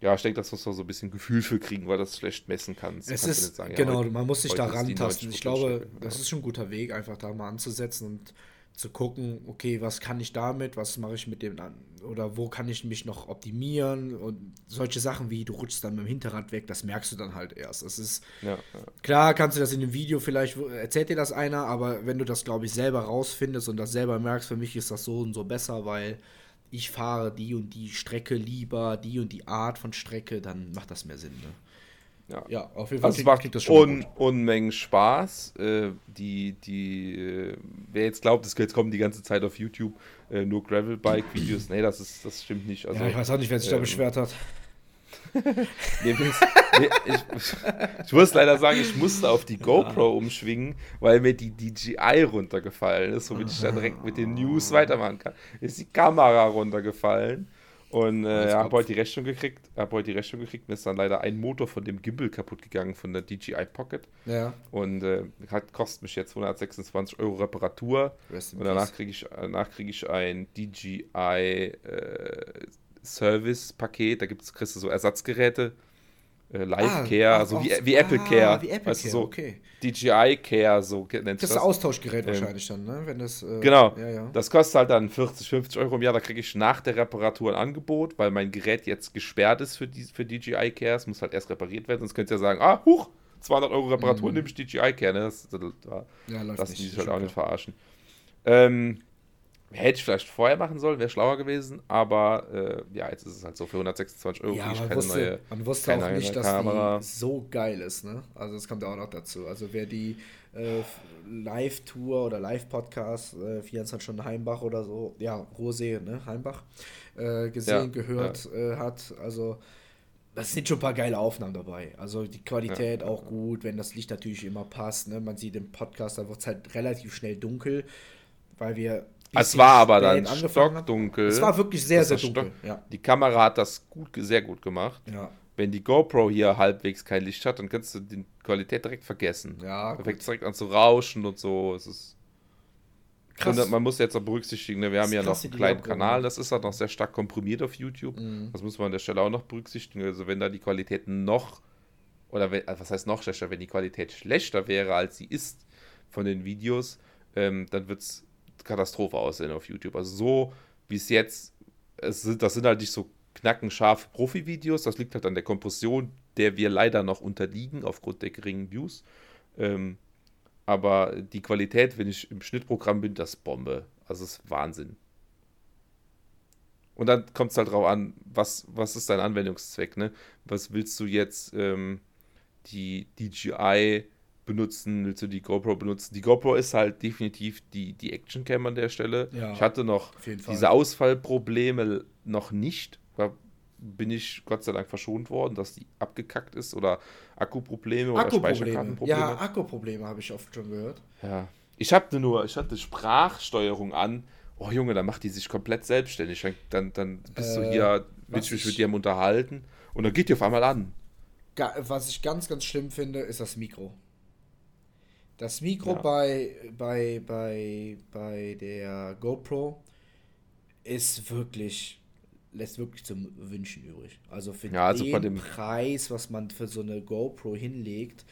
Ja, ich denke, das muss man so ein bisschen Gefühl für kriegen, weil das schlecht messen kannst. Es ist, sagen, genau, ja, man muss sich da rantasten. Ich glaube, das ist schon ein guter Weg, einfach da mal anzusetzen und zu gucken, okay, was kann ich damit, was mache ich mit dem dann oder wo kann ich mich noch optimieren und solche Sachen wie du rutschst dann mit dem Hinterrad weg, das merkst du dann halt erst. Das ist ja, ja. klar, kannst du das in dem Video vielleicht erzählt dir das einer, aber wenn du das glaube ich selber rausfindest und das selber merkst, für mich ist das so und so besser, weil ich fahre die und die Strecke lieber, die und die Art von Strecke, dann macht das mehr Sinn. Ne? Ja. ja, auf jeden Fall. Also macht das schon un Unmengen Spaß. Äh, die, die, äh, wer jetzt glaubt, es kommen die ganze Zeit auf YouTube äh, nur Gravelbike-Videos, nee, das ist, das stimmt nicht. Also, ja, ich weiß auch nicht, wer sich ähm, da beschwert hat. [LAUGHS] nee, ich, ich, muss leider sagen, ich musste auf die GoPro ja. umschwingen, weil mir die DJI runtergefallen ist, womit ich dann direkt mit den News weitermachen kann. Ist die Kamera runtergefallen. Und äh, habe heute die Rechnung gekriegt, habe heute die Rechnung gekriegt, mir ist dann leider ein Motor von dem Gimbal kaputt gegangen von der DJI Pocket. Ja. Und äh, hat, kostet mich jetzt 126 Euro Reparatur. Und danach kriege ich, danach krieg ich ein DJI äh, Service-Paket, da gibt's, kriegst du so Ersatzgeräte äh, Live Care, ah, also wie, wie Apple ah, Care. Wie Apple weißt Care, so okay. DJI Care, so nennt Das ist das Austauschgerät ähm, wahrscheinlich dann, ne? Wenn das, äh, genau. Ja, ja. Das kostet halt dann 40, 50 Euro im Jahr. Da kriege ich nach der Reparatur ein Angebot, weil mein Gerät jetzt gesperrt ist für, die, für DJI Care. Es muss halt erst repariert werden. Sonst könnt ihr ja sagen, ah, huch, 200 Euro Reparatur, mhm. nehme ich DJI Care. Ne? Das, das, das, ja, lassen nicht. halt auch nicht verarschen. Ähm, Hätte ich vielleicht vorher machen sollen, wäre schlauer gewesen, aber äh, ja, jetzt ist es halt so für 126 Euro ja, ich keine wusste, neue Man wusste auch nicht, dass Kamera. die so geil ist, ne? Also das kommt ja auch noch dazu. Also wer die äh, Live-Tour oder Live-Podcast äh, 24 Stunden Heimbach oder so, ja, Rosee, ne? Heimbach, äh, gesehen, ja, gehört ja. Äh, hat, also das sind schon ein paar geile Aufnahmen dabei. Also die Qualität ja. auch gut, wenn das Licht natürlich immer passt. Ne? Man sieht im Podcast, da wird es halt relativ schnell dunkel, weil wir es war aber dann stockdunkel. Es war wirklich sehr, sehr dunkel. Ja. Die Kamera hat das gut, sehr gut gemacht. Ja. Wenn die GoPro hier halbwegs kein Licht hat, dann kannst du die Qualität direkt vergessen. Ja, da fängt direkt an zu rauschen und so. Es ist Krass. Und man muss jetzt auch berücksichtigen, ne, wir haben ja noch einen kleinen Kanal, das ist halt noch sehr stark komprimiert auf YouTube. Mhm. Das muss man an der Stelle auch noch berücksichtigen. Also wenn da die Qualität noch, oder wenn, also was heißt noch schlechter, wenn die Qualität schlechter wäre, als sie ist von den Videos, ähm, dann wird es Katastrophe aussehen auf YouTube. Also so wie es jetzt, es das sind halt nicht so knackenscharfe Profi-Videos, das liegt halt an der Kompression, der wir leider noch unterliegen aufgrund der geringen Views. Ähm, aber die Qualität, wenn ich im Schnittprogramm bin, das Bombe. Also es ist Wahnsinn. Und dann kommt es halt drauf an, was, was ist dein Anwendungszweck, ne? Was willst du jetzt ähm, die DJI benutzen, willst du die GoPro benutzen. Die GoPro ist halt definitiv die, die Actioncam an der Stelle. Ja, ich hatte noch diese Ausfallprobleme noch nicht. Da bin ich Gott sei Dank verschont worden, dass die abgekackt ist oder Akkuprobleme oder Speicherkartenprobleme. Ja, Akkuprobleme habe ich oft schon gehört. Ja. Ich hatte nur, ich hatte Sprachsteuerung an. Oh Junge, dann macht die sich komplett selbstständig. Dann, dann bist äh, du hier, willst du mich mit dir unterhalten und dann geht die auf einmal an. Was ich ganz, ganz schlimm finde, ist das Mikro. Das Mikro ja. bei, bei, bei, bei der GoPro ist wirklich, lässt wirklich zum Wünschen übrig. Also für ja, also den Preis, was man für so eine GoPro hinlegt,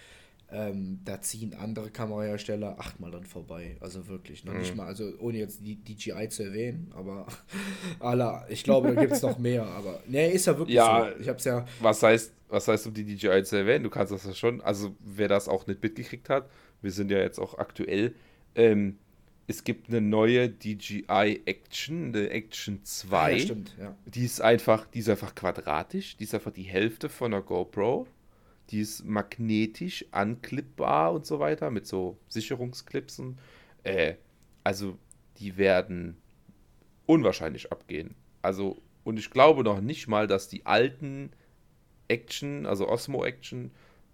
ähm, da ziehen andere Kamerahersteller achtmal dann vorbei. Also wirklich, noch mhm. nicht mal, also ohne jetzt die DJI zu erwähnen, aber [LAUGHS] alle, ich glaube, da gibt es noch mehr, aber ne, ist ja wirklich ja, so. Ich hab's ja. Was heißt, was heißt, um die DJI zu erwähnen? Du kannst das ja schon, also wer das auch nicht mitgekriegt hat, wir sind ja jetzt auch aktuell, ähm, es gibt eine neue DJI Action, eine Action 2. Ja, stimmt, ja. Die ist einfach, die ist einfach quadratisch, die ist einfach die Hälfte von einer GoPro die ist magnetisch anklippbar und so weiter, mit so Sicherungsklipsen. Äh, also die werden unwahrscheinlich abgehen. Also, und ich glaube noch nicht mal, dass die alten Action, also Osmo Action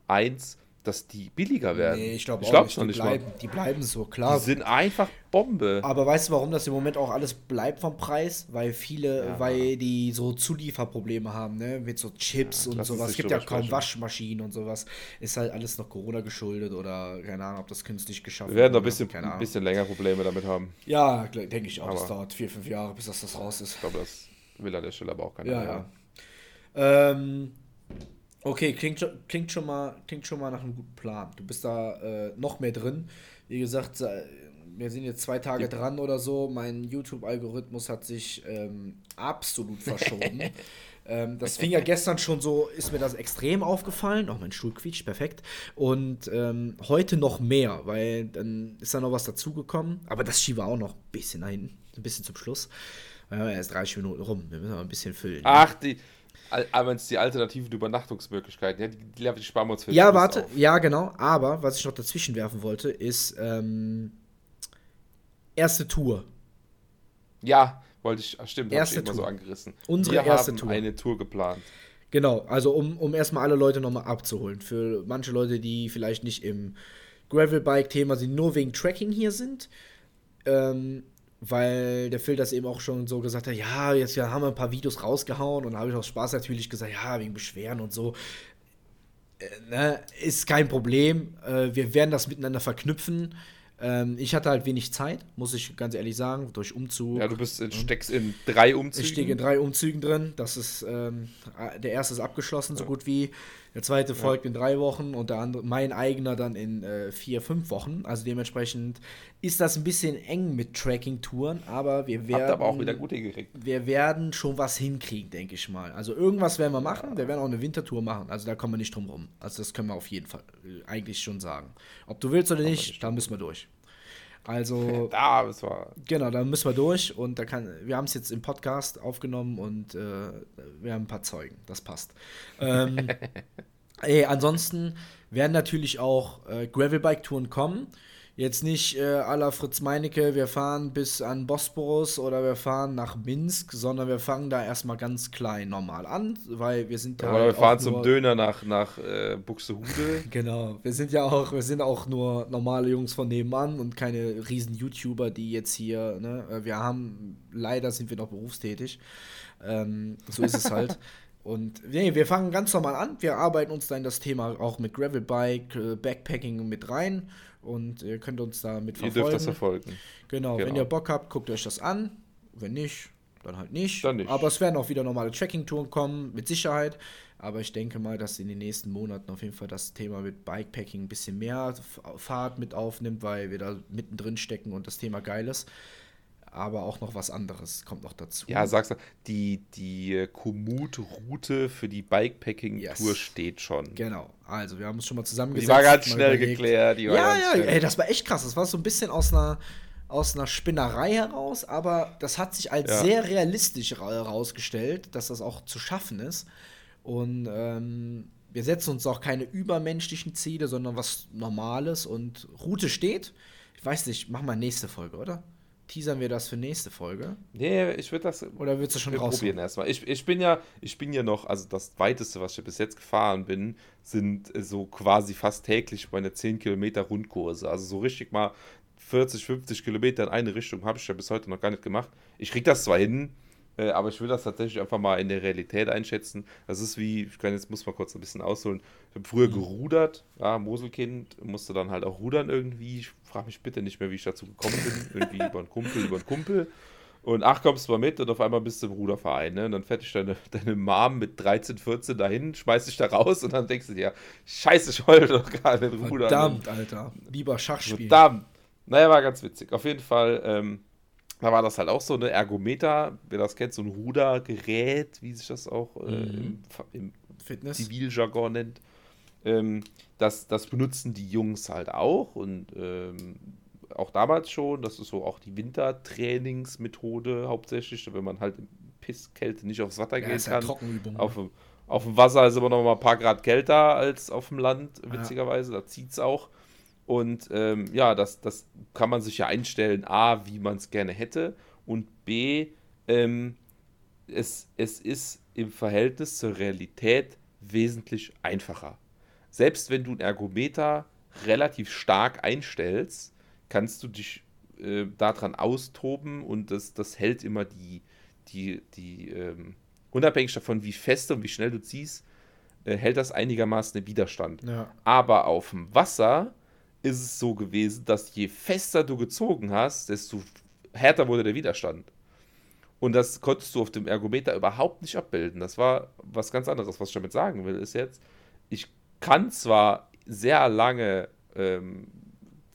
1, dass die billiger werden. Nee, ich glaube auch nicht. Die, nicht bleiben, die bleiben so, klar. Die sind einfach Bombe. Aber weißt du, warum das im Moment auch alles bleibt vom Preis? Weil viele, ja. weil die so Zulieferprobleme haben, ne? Mit so Chips ja, und sowas. Es gibt ja kaum Waschmaschinen und sowas. Ist halt alles noch Corona geschuldet oder keine Ahnung, ob das künstlich geschafft wird. Wir werden noch ein bisschen, ein bisschen länger Probleme damit haben. Ja, denke ich auch. Aber das dauert vier, fünf Jahre, bis das, das raus ist. Ich glaube, das will an der Stelle aber auch keiner. Ja, ja. Ähm, Okay, klingt, klingt, schon mal, klingt schon mal nach einem guten Plan. Du bist da äh, noch mehr drin. Wie gesagt, wir sind jetzt zwei Tage dran oder so. Mein YouTube-Algorithmus hat sich ähm, absolut [LAUGHS] verschoben. ähm, das fing ja [LAUGHS] gestern schon so, ist mir das extrem aufgefallen. Auch mein Stuhl quietscht, perfekt. Und ähm, heute noch mehr, weil dann ist da noch was dazugekommen. Aber das schieben wir auch noch ein bisschen nach hinten, ein bisschen zum Schluss. Wir haben ja erst 30 Minuten rum. Wir müssen mal ein bisschen füllen. Ach, die aber es die alternativen Übernachtungsmöglichkeiten, ja, die, die, die sparen wir uns für Ja, warte, auf. ja, genau. Aber was ich noch dazwischen werfen wollte, ist ähm, erste Tour. Ja, wollte ich, stimmt, erste ich immer so angerissen. Unsere wir erste haben Tour. eine Tour geplant. Genau, also um, um erstmal alle Leute nochmal abzuholen. Für manche Leute, die vielleicht nicht im Gravelbike-Thema sind, nur wegen Tracking hier sind. Ähm, weil der Phil das eben auch schon so gesagt hat, ja, jetzt haben wir ein paar Videos rausgehauen und da habe ich aus Spaß natürlich gesagt, ja, wegen Beschweren und so. Äh, ne, ist kein Problem. Äh, wir werden das miteinander verknüpfen. Ähm, ich hatte halt wenig Zeit, muss ich ganz ehrlich sagen, durch Umzug. Ja, du bist, steckst in drei Umzügen. Ich stecke in drei Umzügen drin. Das ist, ähm, der erste ist abgeschlossen, so gut wie. Der zweite folgt ja. in drei Wochen und der andere, mein eigener dann in äh, vier, fünf Wochen. Also dementsprechend ist das ein bisschen eng mit Tracking-Touren, aber wir werden. Habt aber auch wieder gut hingekriegt. Wir werden schon was hinkriegen, denke ich mal. Also irgendwas werden wir machen. Wir werden auch eine Wintertour machen. Also da kommen wir nicht drum rum. Also das können wir auf jeden Fall äh, eigentlich schon sagen. Ob du willst oder nicht, da müssen wir durch. Also. [LAUGHS] da müssen wir. Genau, da müssen wir durch und da kann. Wir haben es jetzt im Podcast aufgenommen und äh, wir haben ein paar Zeugen. Das passt. Ähm, [LAUGHS] ey, ansonsten werden natürlich auch äh, Gravelbike-Touren kommen. Jetzt nicht äh, à la Fritz Meinecke, wir fahren bis an Bosporus oder wir fahren nach Minsk, sondern wir fangen da erstmal ganz klein normal an, weil wir sind da. Oder halt wir fahren zum Döner nach, nach äh, Buxtehude. [LAUGHS] genau, wir sind ja auch, wir sind auch nur normale Jungs von nebenan und keine riesen YouTuber, die jetzt hier, ne, äh, wir haben, leider sind wir noch berufstätig. Ähm, so ist es halt. [LAUGHS] Und nee, wir fangen ganz normal an. Wir arbeiten uns da in das Thema auch mit Gravelbike, äh, Backpacking mit rein und ihr könnt uns da mit verfolgen. Ihr dürft das verfolgen. Genau, genau, wenn ihr Bock habt, guckt euch das an. Wenn nicht, dann halt nicht. Dann nicht. Aber es werden auch wieder normale Tracking-Touren kommen, mit Sicherheit. Aber ich denke mal, dass in den nächsten Monaten auf jeden Fall das Thema mit Bikepacking ein bisschen mehr Fahrt mit aufnimmt, weil wir da mittendrin stecken und das Thema geil ist aber auch noch was anderes kommt noch dazu. Ja, sagst du, die, die Komoot-Route für die Bikepacking-Tour yes. steht schon. Genau, also wir haben uns schon mal zusammengesetzt. Die war ganz schnell überlegt. geklärt. ja, ja, ey, das war echt krass. Das war so ein bisschen aus einer, aus einer Spinnerei heraus, aber das hat sich als ja. sehr realistisch herausgestellt, dass das auch zu schaffen ist. Und ähm, wir setzen uns auch keine übermenschlichen Ziele, sondern was Normales und Route steht. Ich weiß nicht, machen wir nächste Folge, oder? Teasern wir das für nächste Folge? Nee, ich würde das. Oder willst du schon raus? probieren erstmal. Ich, ich bin ja, ich bin ja noch, also das weiteste, was ich bis jetzt gefahren bin, sind so quasi fast täglich meine 10 Kilometer Rundkurse. Also so richtig mal 40, 50 Kilometer in eine Richtung habe ich ja bis heute noch gar nicht gemacht. Ich kriege das zwar hin, äh, aber ich will das tatsächlich einfach mal in der Realität einschätzen. Das ist wie, ich kann jetzt muss mal kurz ein bisschen ausholen. Ich habe früher mhm. gerudert, ja, Moselkind, musste dann halt auch rudern irgendwie. Ich frage mich bitte nicht mehr, wie ich dazu gekommen bin. irgendwie über einen Kumpel, über einen Kumpel. Und ach, kommst du mal mit und auf einmal bist du im Ruderverein. Ne? Und dann fährt dich deine, deine Mom mit 13, 14 dahin, schmeißt dich da raus und dann denkst du dir, scheiße, ich wollte doch gar nicht rudern. Verdammt, Alter. Lieber Schachspiel. Verdammt. Naja, war ganz witzig. Auf jeden Fall, ähm, da war das halt auch so eine Ergometer, wer das kennt, so ein Rudergerät, wie sich das auch äh, mhm. im, im Fitness. Ziviljargon nennt. Ähm, das, das benutzen die Jungs halt auch und ähm, auch damals schon. Das ist so auch die Wintertrainingsmethode hauptsächlich, wenn man halt in Pisskälte nicht aufs Wasser ja, gehen kann. Auf, dem, auf dem Wasser ist immer noch mal ein paar Grad kälter als auf dem Land, witzigerweise. Ja. Da zieht es auch. Und ähm, ja, das, das kann man sich ja einstellen, A, wie man es gerne hätte und B, ähm, es, es ist im Verhältnis zur Realität wesentlich einfacher. Selbst wenn du ein Ergometer relativ stark einstellst, kannst du dich äh, daran austoben und das, das hält immer die, die, die ähm, unabhängig davon, wie fest und wie schnell du ziehst, äh, hält das einigermaßen den Widerstand. Ja. Aber auf dem Wasser ist es so gewesen, dass je fester du gezogen hast, desto härter wurde der Widerstand. Und das konntest du auf dem Ergometer überhaupt nicht abbilden. Das war was ganz anderes. Was ich damit sagen will, ist jetzt, ich kann zwar sehr lange ähm,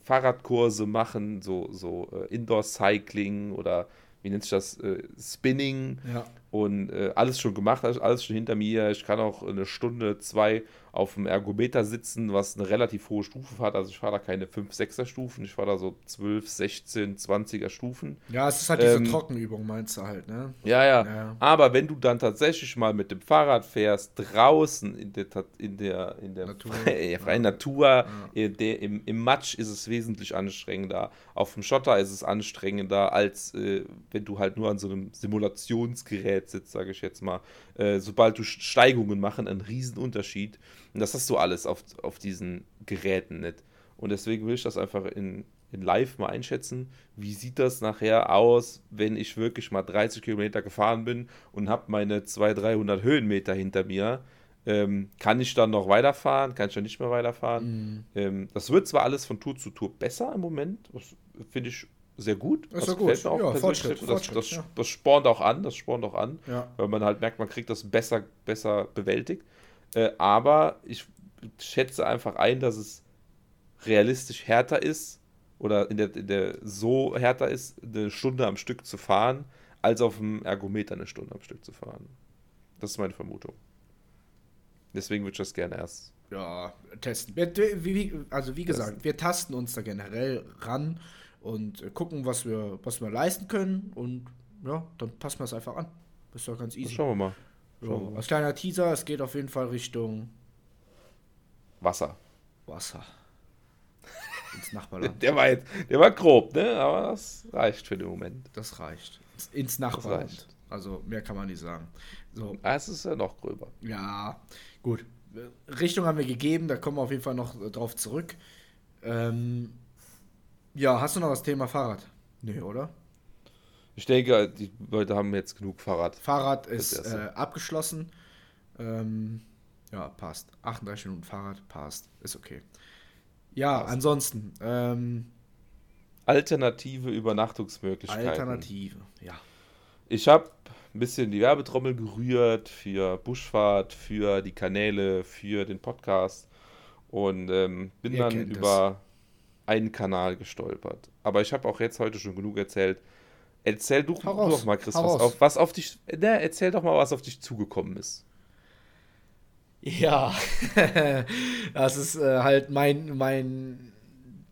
Fahrradkurse machen, so, so äh, Indoor-Cycling oder wie nennt sich das, äh, Spinning ja. Und äh, alles schon gemacht, alles schon hinter mir. Ich kann auch eine Stunde, zwei auf dem Ergometer sitzen, was eine relativ hohe Stufe hat. Also ich fahre da keine 5, 6er Stufen, ich fahre da so 12, 16, 20er Stufen. Ja, es ist halt diese ähm, Trockenübung, meinst du halt, ne? Ja, ja, ja, Aber wenn du dann tatsächlich mal mit dem Fahrrad fährst, draußen in der, in der, in der Natur. [LAUGHS] freien ja. Natur, ja. Äh, der, im, im Matsch ist es wesentlich anstrengender. Auf dem Schotter ist es anstrengender, als äh, wenn du halt nur an so einem Simulationsgerät sitzt, sage ich jetzt mal. Äh, sobald du Steigungen machen, ein Riesenunterschied. Und das hast du alles auf, auf diesen Geräten nicht. Und deswegen will ich das einfach in, in live mal einschätzen. Wie sieht das nachher aus, wenn ich wirklich mal 30 Kilometer gefahren bin und habe meine 200, 300 Höhenmeter hinter mir? Ähm, kann ich dann noch weiterfahren? Kann ich dann nicht mehr weiterfahren? Mhm. Ähm, das wird zwar alles von Tour zu Tour besser im Moment. Finde ich sehr gut. Das, das gefällt mir auch ja, Fortschritt, das, Fortschritt, das, ja. das, spornt auch an, das spornt auch an, ja. weil man halt merkt, man kriegt das besser, besser bewältigt. Äh, aber ich schätze einfach ein, dass es realistisch härter ist oder in der, in der so härter ist, eine Stunde am Stück zu fahren, als auf dem Ergometer eine Stunde am Stück zu fahren. Das ist meine Vermutung. Deswegen würde ich das gerne erst. Ja, testen. also wie gesagt, wir tasten uns da generell ran und gucken, was wir, was wir leisten können und ja, dann passen wir es einfach an. Das ist doch ganz easy. Das schauen wir mal. So, als kleiner Teaser, es geht auf jeden Fall Richtung Wasser. Wasser. Ins Nachbarland. [LAUGHS] der, war jetzt, der war grob, ne? Aber das reicht für den Moment. Das reicht. Ins Nachbarland. Also mehr kann man nicht sagen. So. Ah, es ist ja noch gröber. Ja, gut. Richtung haben wir gegeben, da kommen wir auf jeden Fall noch drauf zurück. Ähm, ja, hast du noch das Thema Fahrrad? Nee, oder? Ich denke, die Leute haben jetzt genug Fahrrad. Fahrrad ist äh, abgeschlossen. Ähm, ja, passt. 38 Minuten Fahrrad, passt. Ist okay. Ja, passt. ansonsten. Ähm, Alternative Übernachtungsmöglichkeiten. Alternative, ja. Ich habe ein bisschen die Werbetrommel gerührt für Buschfahrt, für die Kanäle, für den Podcast und ähm, bin Ihr dann über einen Kanal gestolpert. Aber ich habe auch jetzt heute schon genug erzählt. Erzähl du, du doch mal, Chris, was auf, was auf, dich. Ne, erzähl doch mal, was auf dich zugekommen ist. Ja, [LAUGHS] das ist äh, halt mein, mein.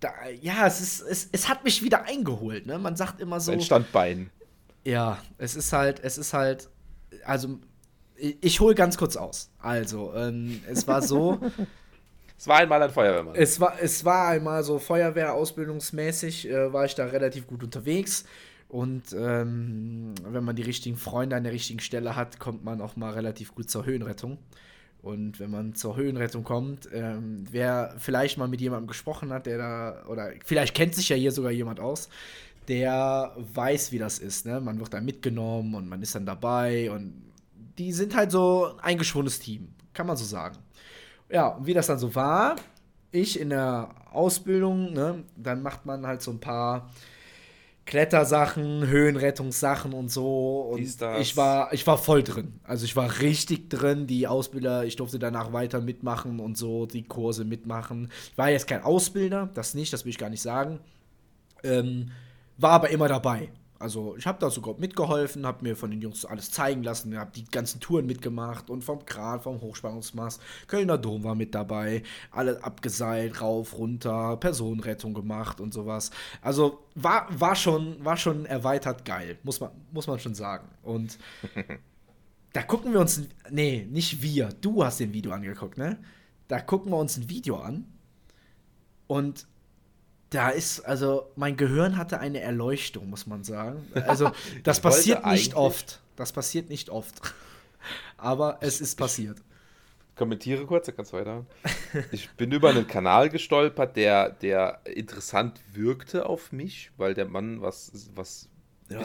Da, ja, es ist, es, es hat mich wieder eingeholt, ne? Man sagt immer so. Ein Standbein. Ja, es ist halt, es ist halt, also ich, ich hole ganz kurz aus. Also, ähm, es war so. [LAUGHS] es war einmal ein Feuerwehrmann. Es war, es war einmal so Feuerwehrausbildungsmäßig, äh, war ich da relativ gut unterwegs. Und ähm, wenn man die richtigen Freunde an der richtigen Stelle hat, kommt man auch mal relativ gut zur Höhenrettung. Und wenn man zur Höhenrettung kommt, ähm, wer vielleicht mal mit jemandem gesprochen hat, der da, oder vielleicht kennt sich ja hier sogar jemand aus, der weiß, wie das ist. Ne? Man wird da mitgenommen und man ist dann dabei und die sind halt so ein eingeschworenes Team, kann man so sagen. Ja, und wie das dann so war, ich in der Ausbildung, ne, dann macht man halt so ein paar Klettersachen, Höhenrettungssachen und so. Und ich war, ich war voll drin. Also ich war richtig drin. Die Ausbilder, ich durfte danach weiter mitmachen und so, die Kurse mitmachen. Ich war jetzt kein Ausbilder, das nicht, das will ich gar nicht sagen. Ähm, war aber immer dabei. Also ich habe da sogar mitgeholfen, habe mir von den Jungs alles zeigen lassen, habe die ganzen Touren mitgemacht und vom Kran, vom Hochspannungsmast, Kölner Dom war mit dabei, alle abgeseilt, rauf, runter, Personenrettung gemacht und sowas. Also war, war, schon, war schon erweitert geil, muss man, muss man schon sagen. Und [LAUGHS] da gucken wir uns, nee, nicht wir, du hast den Video angeguckt, ne? Da gucken wir uns ein Video an und da ist, also mein Gehirn hatte eine Erleuchtung, muss man sagen. [LAUGHS] Also das passiert nicht oft. Das passiert nicht oft. [LAUGHS] Aber es ist passiert. Kommentiere kurz, dann kannst du weiter. Ich bin über einen Kanal gestolpert, der, der interessant wirkte auf mich, weil der Mann was, was ja,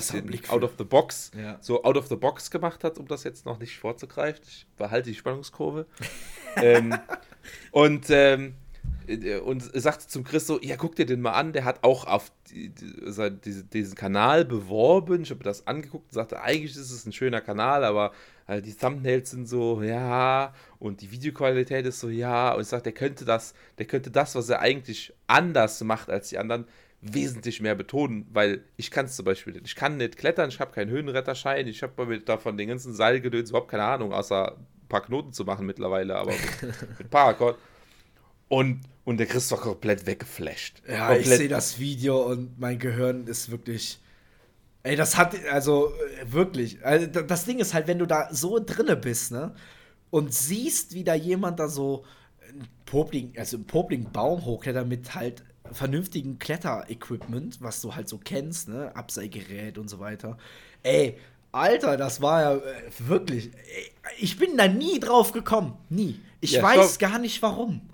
out of the box, ja. so out of the box gemacht hat, um das jetzt noch nicht vorzugreifen. Ich behalte die Spannungskurve. [LAUGHS] ähm, und ähm, äh, und sagte zum Chris so, ja, guck dir den mal an, der hat auch auf die, die, diesen Kanal beworben. Ich habe mir das angeguckt und sagte, eigentlich ist es ein schöner Kanal, aber halt die Thumbnails sind so, ja, und die Videoqualität ist so, ja, und ich sagte, der könnte das, der könnte das, was er eigentlich anders macht als die anderen, wesentlich mehr betonen, weil ich kann es zum Beispiel nicht. Ich kann nicht klettern, ich habe keinen Höhenretterschein, ich habe davon den ganzen Seilgedöns überhaupt keine Ahnung, außer ein paar Knoten zu machen mittlerweile, aber [LAUGHS] mit, mit Paracord. Und, und der Chris war komplett weggeflasht. Ja, komplett. ich sehe das Video und mein Gehirn ist wirklich. Ey, das hat, also wirklich. Also, das Ding ist halt, wenn du da so drinne bist, ne? Und siehst, wie da jemand da so einen Popling, also einen Popling-Baum hochklettert mit halt vernünftigen Kletterequipment, was du halt so kennst, ne? Abseilgerät und so weiter. Ey, Alter, das war ja äh, wirklich. Ich bin da nie drauf gekommen. Nie. Ich ja, weiß glaub, gar nicht warum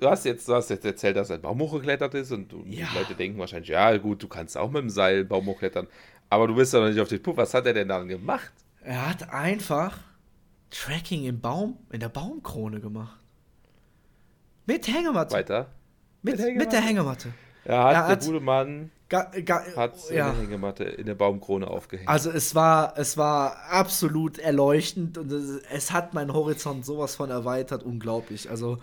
du hast jetzt, du hast jetzt erzählt, dass er ein Baum hochgeklettert ist und ja. die Leute denken wahrscheinlich, ja gut, du kannst auch mit dem Seil Baum hochklettern, aber du bist ja noch nicht auf den Puff. Was hat er denn dann gemacht? Er hat einfach Tracking im Baum, in der Baumkrone gemacht. Mit Hängematte. Weiter. Mit, mit, Hängematte. mit der Hängematte. Er hat, er hat der gute Mann ga, ga, hat ja. eine Hängematte in der Baumkrone aufgehängt. Also es war, es war absolut erleuchtend und es, es hat meinen Horizont sowas von erweitert, unglaublich. Also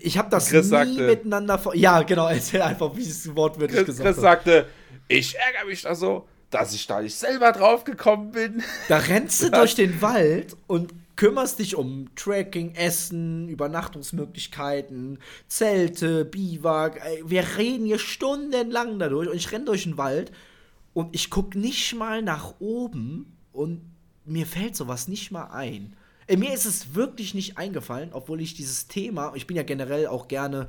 ich habe das Chris nie sagte, miteinander vor. Ja, genau, [LAUGHS] erzähl einfach, wie es wortwörtlich Chris, gesagt Chris hat. sagte, ich ärgere mich da so, dass ich da nicht selber drauf gekommen bin. Da rennst du [LAUGHS] durch den Wald und kümmerst dich um Tracking, Essen, Übernachtungsmöglichkeiten, Zelte, Biwak. Wir reden hier stundenlang dadurch und ich renne durch den Wald und ich gucke nicht mal nach oben und mir fällt sowas nicht mal ein. Äh, mir ist es wirklich nicht eingefallen, obwohl ich dieses Thema, ich bin ja generell auch gerne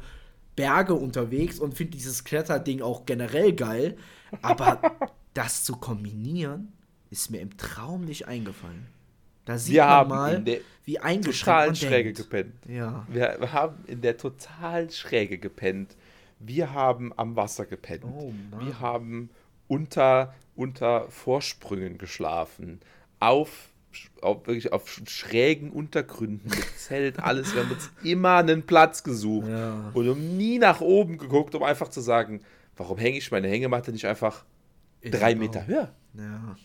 Berge unterwegs und finde dieses Kletterding auch generell geil, aber [LAUGHS] das zu kombinieren, ist mir im Traum nicht eingefallen. Da sieht wir man mal, wie eingeschränkt total schräge gepennt. Ja. Wir, wir, haben in der total schräge gepennt. Wir haben am Wasser gepennt. Oh, wir haben unter, unter Vorsprüngen geschlafen. Auf auf, wirklich auf schrägen Untergründen mit Zelt, alles. Wir haben uns immer einen Platz gesucht ja. und um nie nach oben geguckt, um einfach zu sagen, warum hänge ich meine Hängematte nicht einfach ich drei Meter höher? Ja.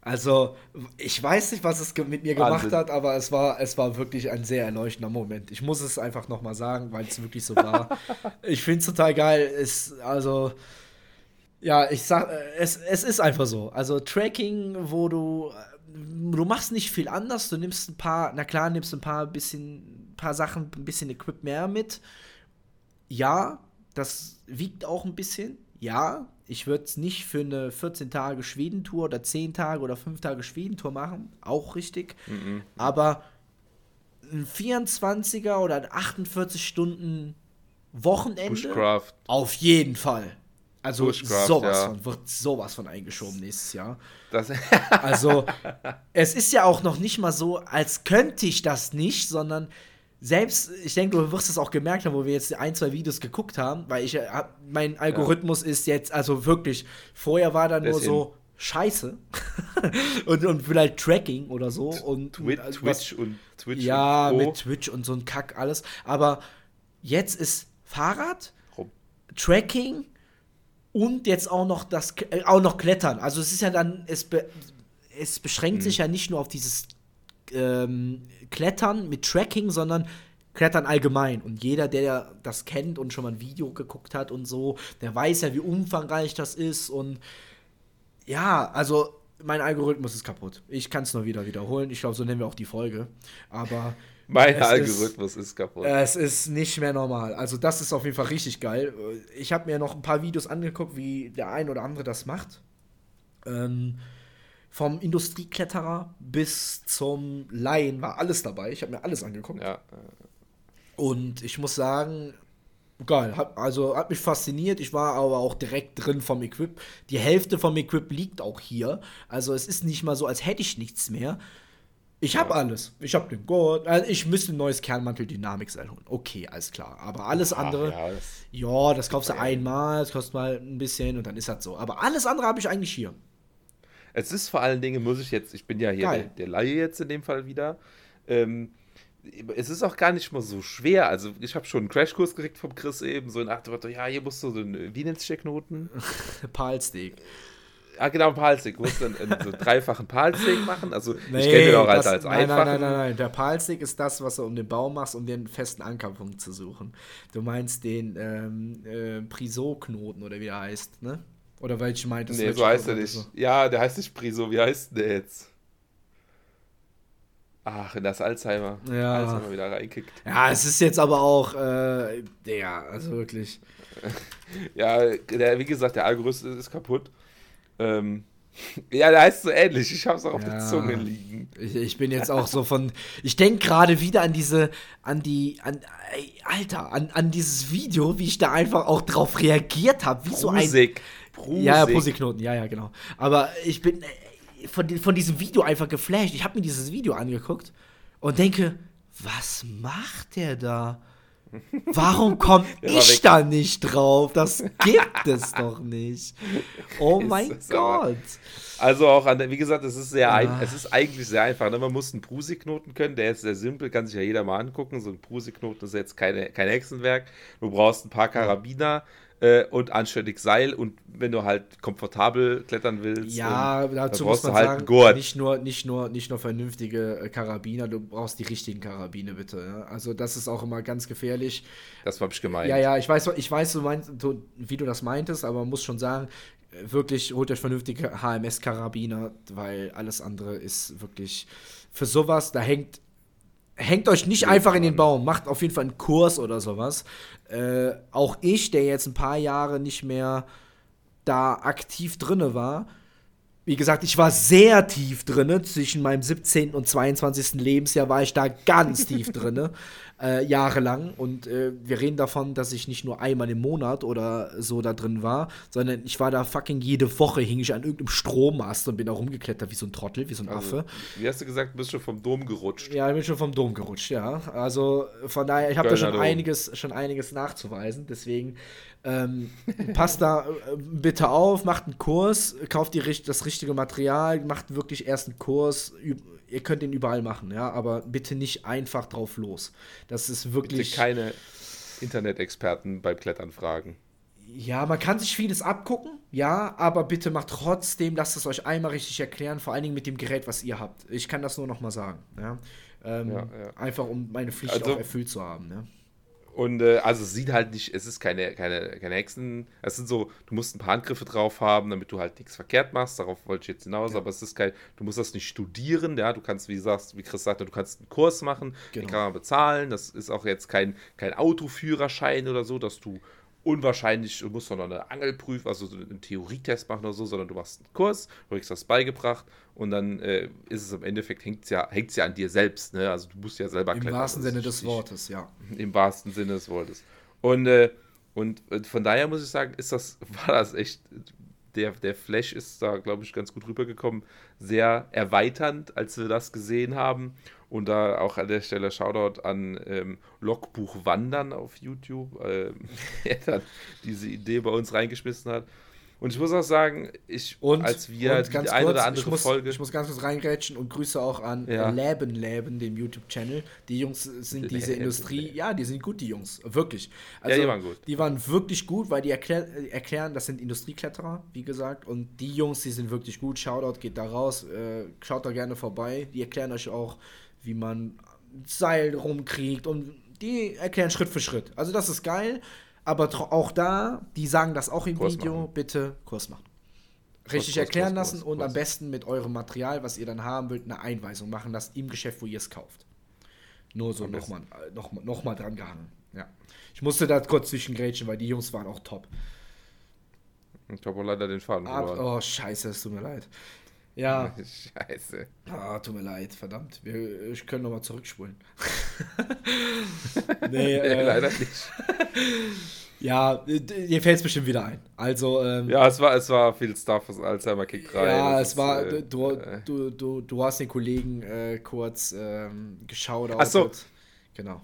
Also, ich weiß nicht, was es mit mir gemacht Wahnsinn. hat, aber es war, es war wirklich ein sehr erleuchtender Moment. Ich muss es einfach nochmal sagen, weil es wirklich so war. [LAUGHS] ich finde es total geil. Es, also, ja, ich sag, es, es ist einfach so. Also, Tracking, wo du du machst nicht viel anders. Du nimmst ein paar, na klar, nimmst ein paar bisschen, paar Sachen, ein bisschen Equip mehr mit. Ja, das wiegt auch ein bisschen. Ja, ich würde es nicht für eine 14 Tage Schwedentour oder 10 Tage oder 5 Tage Schwedentour machen. Auch richtig. Mhm. Aber ein 24er oder ein 48 Stunden Wochenende. Bushcraft. Auf jeden Fall. Also Bushcraft, sowas ja. von, wird sowas von eingeschoben nächstes Jahr. [LAUGHS] Also es ist ja auch noch nicht mal so, als könnte ich das nicht, sondern selbst, ich denke, du wirst es auch gemerkt haben, wo wir jetzt ein, zwei Videos geguckt haben, weil ich, äh, mein Algorithmus ja. ist jetzt, also wirklich, vorher war da nur so Scheiße [LAUGHS] und, und vielleicht Tracking oder so und Twitch, was, Twitch und Twitch ja, und mit Twitch und so ein Kack alles, aber jetzt ist Fahrrad, Tracking, Und jetzt auch noch das äh, auch noch Klettern. Also es ist ja dann, es, be, es beschränkt mhm. sich ja nicht nur auf dieses ähm, Klettern mit Tracking, sondern Klettern allgemein. Und jeder, der das kennt und schon mal ein Video geguckt hat und so, der weiß ja, wie umfangreich das ist. Und ja, also mein Algorithmus ist kaputt. Ich kann es nur wieder wiederholen. Ich glaube, so nennen wir auch die Folge. Aber. Mein Algorithmus ist, ist, kaputt. Es ist nicht mehr normal. Also, das ist auf jeden Fall richtig geil. Ich habe mir noch ein paar Videos angeguckt, wie der ein oder andere das macht. Ähm, vom Industriekletterer bis zum Laien war alles dabei. Ich habe mir alles angeguckt. Ja. Und ich muss sagen, geil. Hat, also hat mich fasziniert. Ich war aber auch direkt drin vom Equip. Die Hälfte vom Equip liegt auch hier. Also es ist nicht mal so, als hätte ich nichts mehr. Ich habe alles. Ich habe den Gurt. Also ich müsste ein neues Kernmantel Dynamics einholen. Okay, alles klar. Aber alles Ach, andere, ja das, ja, das kaufst du einmal, das kostet mal ein bisschen und dann ist das so. Aber alles andere habe ich eigentlich hier. Es ist vor allen Dingen, muss ich jetzt, ich bin ja hier der, der Laie jetzt in dem Fall wieder. Ähm, es ist auch gar nicht mal so schwer. Also, ich habe schon einen Crashkurs gekriegt vom Chris eben, so in Art, ja, hier musst du so einen, wie nennt sich der Knoten? [LAUGHS] Palsteak. Ah, genau, Palsteak. Du musst dann so dreifachen Palsteak machen. Also, nee, ich kenne den auch als, als nein, einfachen. Nein, nein, nein, nein. Der Palsteak ist das, was du um den Baum machst, um den festen Ankerpunkt zu suchen. Du meinst den ähm, äh, Priso-Knoten oder wie er heißt, ne? Oder welche meintest du? Nee, so heißt er nicht. So? Ja, der heißt nicht Priso. Wie heißt der jetzt? Ach, in das Alzheimer. Ja. Alzheimer wieder reinkickt. Ja, es ist jetzt aber auch, äh, ja, also wirklich. [LAUGHS] ja, der, wie gesagt, der Algorithmus ist kaputt. Ähm, [LAUGHS] ja, der heißt so ähnlich. Ich hab's auch auf ja, der Zunge liegen. Ich, ich, bin jetzt auch so von. Ich denke gerade wieder an diese, an die, an, ey, Alter, an, an dieses Video, wie ich da einfach auch drauf reagiert habe. Wie Prusik. so ein. Prusik. Ja, ja, Pusiknoten, ja, ja, genau. Aber ich bin, von, von diesem Video einfach geflasht. Ich habe mir dieses Video angeguckt und denke, was macht der da? Warum komme [LAUGHS] ich da nicht drauf? Das gibt es [LAUGHS] doch nicht. Oh mein Gott. Also auch an, wie gesagt, es ist sehr, ein, es ist eigentlich sehr einfach. Ne? Man muss einen Prusiknoten können, der ist sehr simpel, kann sich ja jeder mal angucken. So ein Prusiknoten ist jetzt keine, kein Hexenwerk. Du brauchst ein paar Karabiner, äh, und anständig Seil und wenn du halt komfortabel klettern willst, ja, dazu muss man halt sagen, nicht nur nicht nur nicht nur vernünftige äh, Karabiner, du brauchst die richtigen Karabiner bitte. Ja? Also das ist auch immer ganz gefährlich. Das habe ich gemeint. Ja, ja, ich weiß, ich weiß, du meinst, du, wie du das meintest, aber man muss schon sagen, wirklich holt euch vernünftige HMS-Karabiner, weil alles andere ist wirklich für sowas, da hängt hängt euch nicht einfach in den Baum, macht auf jeden Fall einen Kurs oder sowas. Äh, auch ich, der jetzt ein paar Jahre nicht mehr da aktiv drinne war, wie gesagt, ich war sehr tief drinne. Zwischen meinem 17. und 22. Lebensjahr war ich da ganz tief drinne, [LAUGHS] äh, jahrelang. Und äh, wir reden davon, dass ich nicht nur einmal im Monat oder so da drin war, sondern ich war da fucking jede Woche, hing ich an irgendeinem Strommast und bin da rumgeklettert wie so ein Trottel, wie so ein also, Affe. Wie hast du gesagt, bist du vom Dom gerutscht? Ja, ich bin schon vom Dom gerutscht, ja. Also von daher, ich habe da schon einiges, schon einiges nachzuweisen. Deswegen ähm, [LAUGHS] passt da äh, bitte auf, macht einen Kurs, kauft die, das richtige Material, macht wirklich erst einen Kurs. Ihr könnt den überall machen, ja, aber bitte nicht einfach drauf los. Das ist wirklich. Bitte keine Internet-Experten beim Klettern fragen. Ja, man kann sich vieles abgucken, ja, aber bitte macht trotzdem, lasst es euch einmal richtig erklären, vor allen Dingen mit dem Gerät, was ihr habt. Ich kann das nur noch mal sagen, ja. Ähm, ja, ja. Einfach um meine Pflicht also, auch erfüllt zu haben, ja. Und äh, also es sieht halt nicht, es ist keine, keine, keine Hexen. Es sind so, du musst ein paar Angriffe drauf haben, damit du halt nichts verkehrt machst. Darauf wollte ich jetzt hinaus, ja. aber es ist kein, du musst das nicht studieren, ja. Du kannst, wie sagst, wie Chris sagte, du kannst einen Kurs machen, genau. den kann man bezahlen. Das ist auch jetzt kein, kein Autoführerschein oder so, dass du unwahrscheinlich, du musst noch eine Angelprüfung, also einen Theorietest machen oder so, sondern du machst einen Kurs, du kriegst das beigebracht und dann äh, ist es im Endeffekt, hängt es ja, hängt's ja an dir selbst, ne? Also du musst ja selber Im klettern. Im wahrsten Sinne des Wortes, ja. Im wahrsten Sinne des Wortes. Und, äh, und von daher muss ich sagen, ist das, [LAUGHS] war das echt, der, der Flash ist da, glaube ich, ganz gut rübergekommen, sehr erweiternd, als wir das gesehen haben. Und da auch an der Stelle Shoutout an ähm, Logbuch Wandern auf YouTube, ähm, [LAUGHS] der dann diese Idee bei uns reingeschmissen hat. Und ich muss auch sagen, ich, und, als wir die eine oder andere ich muss, Folge. Ich muss ganz kurz reingrätschen und Grüße auch an Ja. Leben Leben, dem YouTube-Channel. Die Jungs sind [LAUGHS] diese Industrie, ja, die sind gut, die Jungs. Wirklich. Ja, die waren gut. Die waren wirklich gut, weil die erklär, äh, erklären, das sind Industriekletterer, wie gesagt. Und die Jungs, die sind wirklich gut. Shoutout geht da raus. Äh, schaut da gerne vorbei. Die erklären euch auch, wie man Seil rumkriegt und die erklären Schritt für Schritt. Also das ist geil. Aber auch da, die sagen das auch im Kurs Video, machen. bitte Kurs machen. Richtig Kurs, erklären Kurs, lassen und am besten mit eurem Material, was ihr dann haben wollt, eine Einweisung machen lassen im Geschäft, wo ihr es kauft. Nur so nochmal äh, noch, noch mal dran gehangen. Ja. Ich musste da kurz zwischengrätschen, weil die Jungs waren auch top. Ich habe leider den Faden Ab, verloren. oh, scheiße, es tut mir leid. Ja, [LAUGHS] Scheiße. ah, tut mir leid, verdammt. Wir ich können nochmal zurückspulen. [LAUGHS] nee, äh, leider nicht. [LAUGHS] ja, dir fällt es bestimmt wieder ein. Also, ähm, Ja, es war, es war viel Stuff, das Alzheimer kickt rein. Ja, das es ist, war, äh, du, äh, du, du, du hast den Kollegen äh, kurz ähm, geschaut. Ach so. Genau.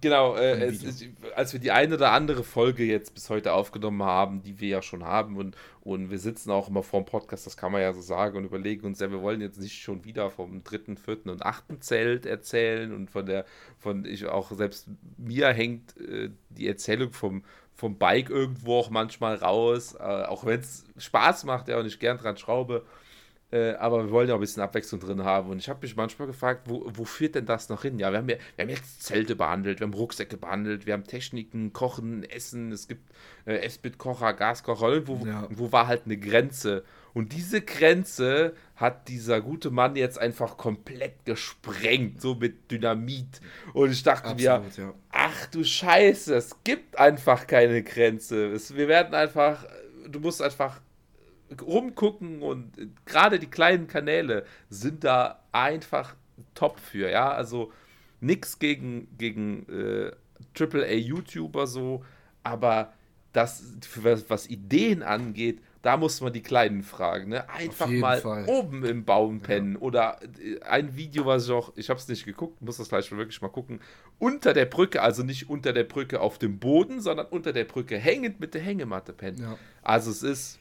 Genau, äh, es, ist- als wir die eine oder andere Folge jetzt bis heute aufgenommen haben, die wir ja schon haben und, und wir sitzen auch immer vor dem Podcast, das kann man ja so sagen und überlegen uns, ja, wir wollen jetzt nicht schon wieder vom dritten, vierten und achten Zelt erzählen und von der, von ich auch selbst mir hängt äh, die Erzählung vom, vom Bike irgendwo auch manchmal raus, äh, auch wenn es Spaß macht, ja, und ich gern dran schraube. Äh, aber wir wollen ja auch ein bisschen Abwechslung drin haben. Und ich habe mich manchmal gefragt, wo, wo führt denn das noch hin? Ja, wir haben, ja, wir haben jetzt Zelte behandelt, wir haben Rucksäcke behandelt, wir haben Techniken, Kochen, Essen, es gibt äh, Esbit-Kocher, Gaskocher, irgendwo Ja. wo war halt eine Grenze. Und diese Grenze hat dieser gute Mann jetzt einfach komplett gesprengt, so mit Dynamit. Und ich dachte mir, Absolut, ja. ach du Scheiße, es gibt einfach keine Grenze. Es, wir werden einfach, du musst einfach rumgucken und äh, gerade die kleinen Kanäle sind da einfach top für, ja, also nix gegen, gegen äh, AAA-YouTuber so, aber das, was, was Ideen angeht, da muss man die Kleinen fragen, ne? Einfach mal Fall. oben im Baum pennen oder äh, ein Video, was ich auch, ich habe es nicht geguckt, muss das gleich wirklich mal gucken, unter der Brücke, also nicht unter der Brücke auf dem Boden, sondern unter der Brücke hängend mit der Hängematte pennen. Ja. Also es ist,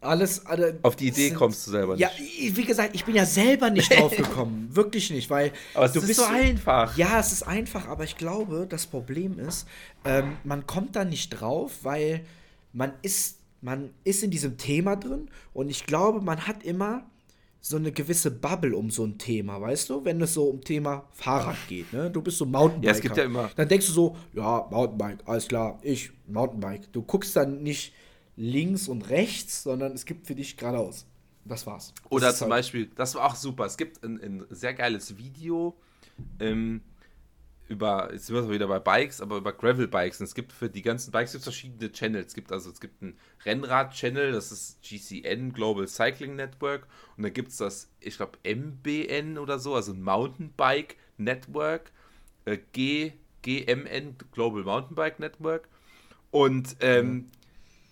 Alles, alle, auf die Idee sind- kommst du selber nicht. Ja, wie gesagt, ich bin ja selber nicht [LAUGHS] drauf gekommen. Wirklich nicht, weil Aber es du ist bist so einfach. Ja, es ist einfach, aber ich glaube, das Problem ist, ähm, man kommt da nicht drauf, weil man ist, man ist in diesem Thema drin und ich glaube, man hat immer so eine gewisse Bubble um so ein Thema, weißt du? Wenn es so um Thema Fahrrad geht, ne? Du bist so Mountainbiker. Ja, es gibt ja immer- Dann denkst du so, ja, Mountainbike, alles klar, ich, Mountainbike. Du guckst dann nicht links und rechts, sondern es gibt für dich geradeaus. Das war's. Das Oder zum halt- Beispiel, das war auch super. Es gibt ein, ein sehr geiles Video ähm, über, jetzt sind wir wieder bei Bikes, aber über Gravel-Bikes. Und es gibt für die ganzen Bikes gibt's verschiedene Channels. Es gibt also, es gibt einen Rennrad-Channel, das ist GCN, Global Cycling Network. Und dann gibt es das, ich glaube, MBN oder so, also ein Mountainbike Network. Äh, G, GMN, Global Mountainbike Network. Und ähm,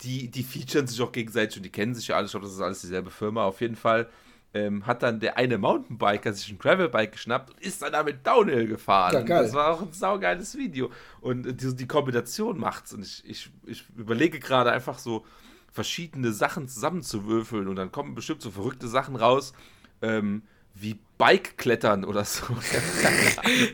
die, die featuren sich auch gegenseitig und die kennen sich ja alle. Ich glaube, das ist alles dieselbe Firma. Auf jeden Fall ähm, hat dann der eine Mountainbiker sich ein Gravelbike geschnappt und ist dann damit Downhill gefahren. Ja. Das war auch ein saugeiles Video. Und äh, die, die Kombination macht's. Und ich, ich, ich überlege gerade einfach so verschiedene Sachen zusammenzuwürfeln und dann kommen bestimmt so verrückte Sachen raus, ähm, wie Bike-Klettern oder so. [LAUGHS]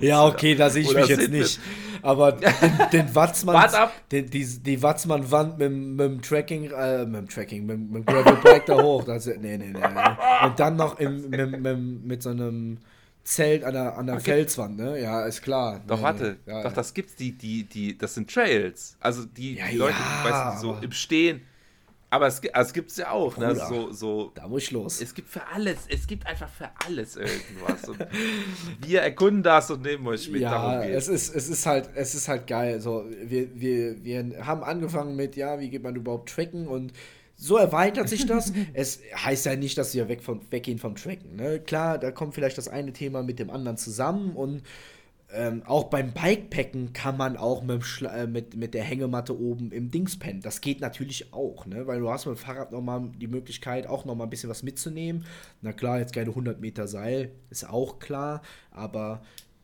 Ja, okay, da sehe ich Oder mich jetzt nicht. Aber den, den Watzmann, den, die, die Watzmann-Wand mit, dem- mit dem Tracking, äh, mit dem Tracking, mit, mit dem Gravelbike da hoch. Das, nee, nee, nee, nee. Und dann noch im, mit, mit, mit so einem Zelt an der, an der Felswand, ne? Ja, ist klar. Doch, Nee, warte, nee. Ja, doch, das gibt's, die, die, die, das sind Trails. Also die, Ja, die Leute, ja, die, weißt du, so im Stehen. Aber es, also es gibt's ja auch, ne? Bruder. So, so, Da muss ich los. es gibt für alles, es gibt einfach für alles irgendwas. Wir erkunden das und nehmen euch mit. Ja, es ist, es ist halt, es ist halt geil. So, wir, wir, wir haben angefangen mit, ja, wie geht man überhaupt tracken und so erweitert sich das. [LAUGHS] es heißt ja nicht, dass wir weg vom, weggehen vom Tracken. Ne? Klar, da kommt vielleicht das eine Thema mit dem anderen zusammen und ähm, auch beim Bikepacken kann man auch mit, äh, mit, mit der Hängematte oben im Dings pennen. Das geht natürlich auch, ne? weil du hast mit dem Fahrrad nochmal die Möglichkeit, auch nochmal ein bisschen was mitzunehmen. Na klar, jetzt keine 100 Meter Seil, ist auch klar, aber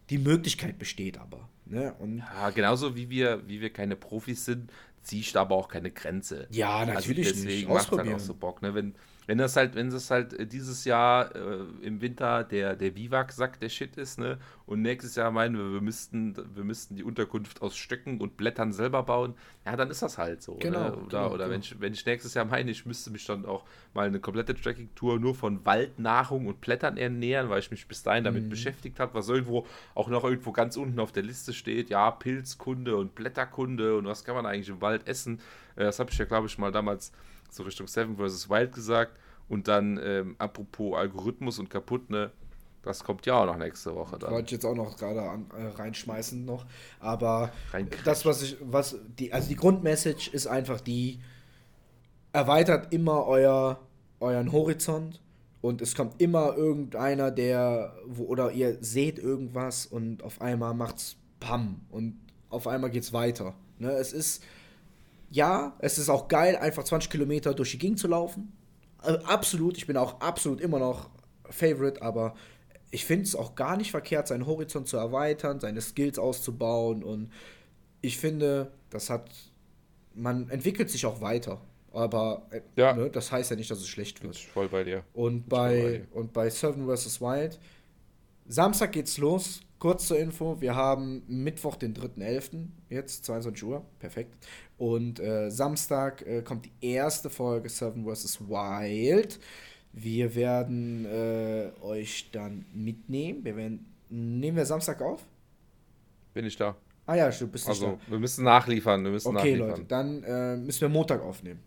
die Möglichkeit besteht aber. Ne? Und Ja, genauso wie wir, wie wir keine Profis sind, siehst aber auch keine Grenze. Ja, Also natürlich deswegen nicht. macht es halt auch so Bock, ne? Wenn, wenn das halt, wenn das halt äh, dieses Jahr äh, im Winter der, der Biwaksack der Shit ist, ne? Und nächstes Jahr meinen wir, wir müssten, wir müssten die Unterkunft aus Stöcken und Blättern selber bauen, ja, dann ist das halt so. Genau, ne? Oder, genau, oder genau. Wenn, ich, wenn ich nächstes Jahr meine, ich müsste mich dann auch mal eine komplette Tracking-Tour nur von Waldnahrung und Blättern ernähren, weil ich mich bis dahin damit Mhm. beschäftigt habe, was irgendwo auch noch irgendwo ganz unten auf der Liste steht, ja, Pilzkunde und Blätterkunde und was kann man eigentlich im Wald essen. Äh, Das habe ich ja, glaube ich, mal damals so Richtung Seven vs. Wild gesagt. Und dann, ähm, apropos Algorithmus und kaputt, ne, das kommt ja auch noch nächste Woche dann. Wollte ich jetzt auch noch gerade äh, reinschmeißen noch. Aber das, was ich, was die, also die Grundmessage ist einfach die, erweitert immer euer, euren Horizont und es kommt immer irgendeiner, der, wo, oder ihr seht irgendwas und auf einmal macht's Pam und auf einmal geht's weiter. Ne, es ist, ja, es ist auch geil, einfach 20 Kilometer durch die Gegend zu laufen. Äh, absolut, ich bin auch absolut immer noch Favorite, aber ich finde es auch gar nicht verkehrt, seinen Horizont zu erweitern, seine Skills auszubauen und ich finde, das hat, man entwickelt sich auch weiter, aber äh, Ja. ne, das heißt ja nicht, dass es schlecht wird. voll bei dir. Und bei bei, dir. und bei Seven vs. Wild, Samstag geht's los. Kurz zur Info, wir haben Mittwoch, den 3.11., jetzt 22 Uhr, perfekt. Und äh, Samstag äh, kommt die erste Folge Seven vs. Wild. Wir werden äh, euch dann mitnehmen. Wir werden, nehmen wir Samstag auf? Bin ich da. Ah ja, du bist nicht Also, wir müssen nachliefern. Wir müssen da. Okay, nachliefern. Leute, dann äh, müssen wir Montag aufnehmen.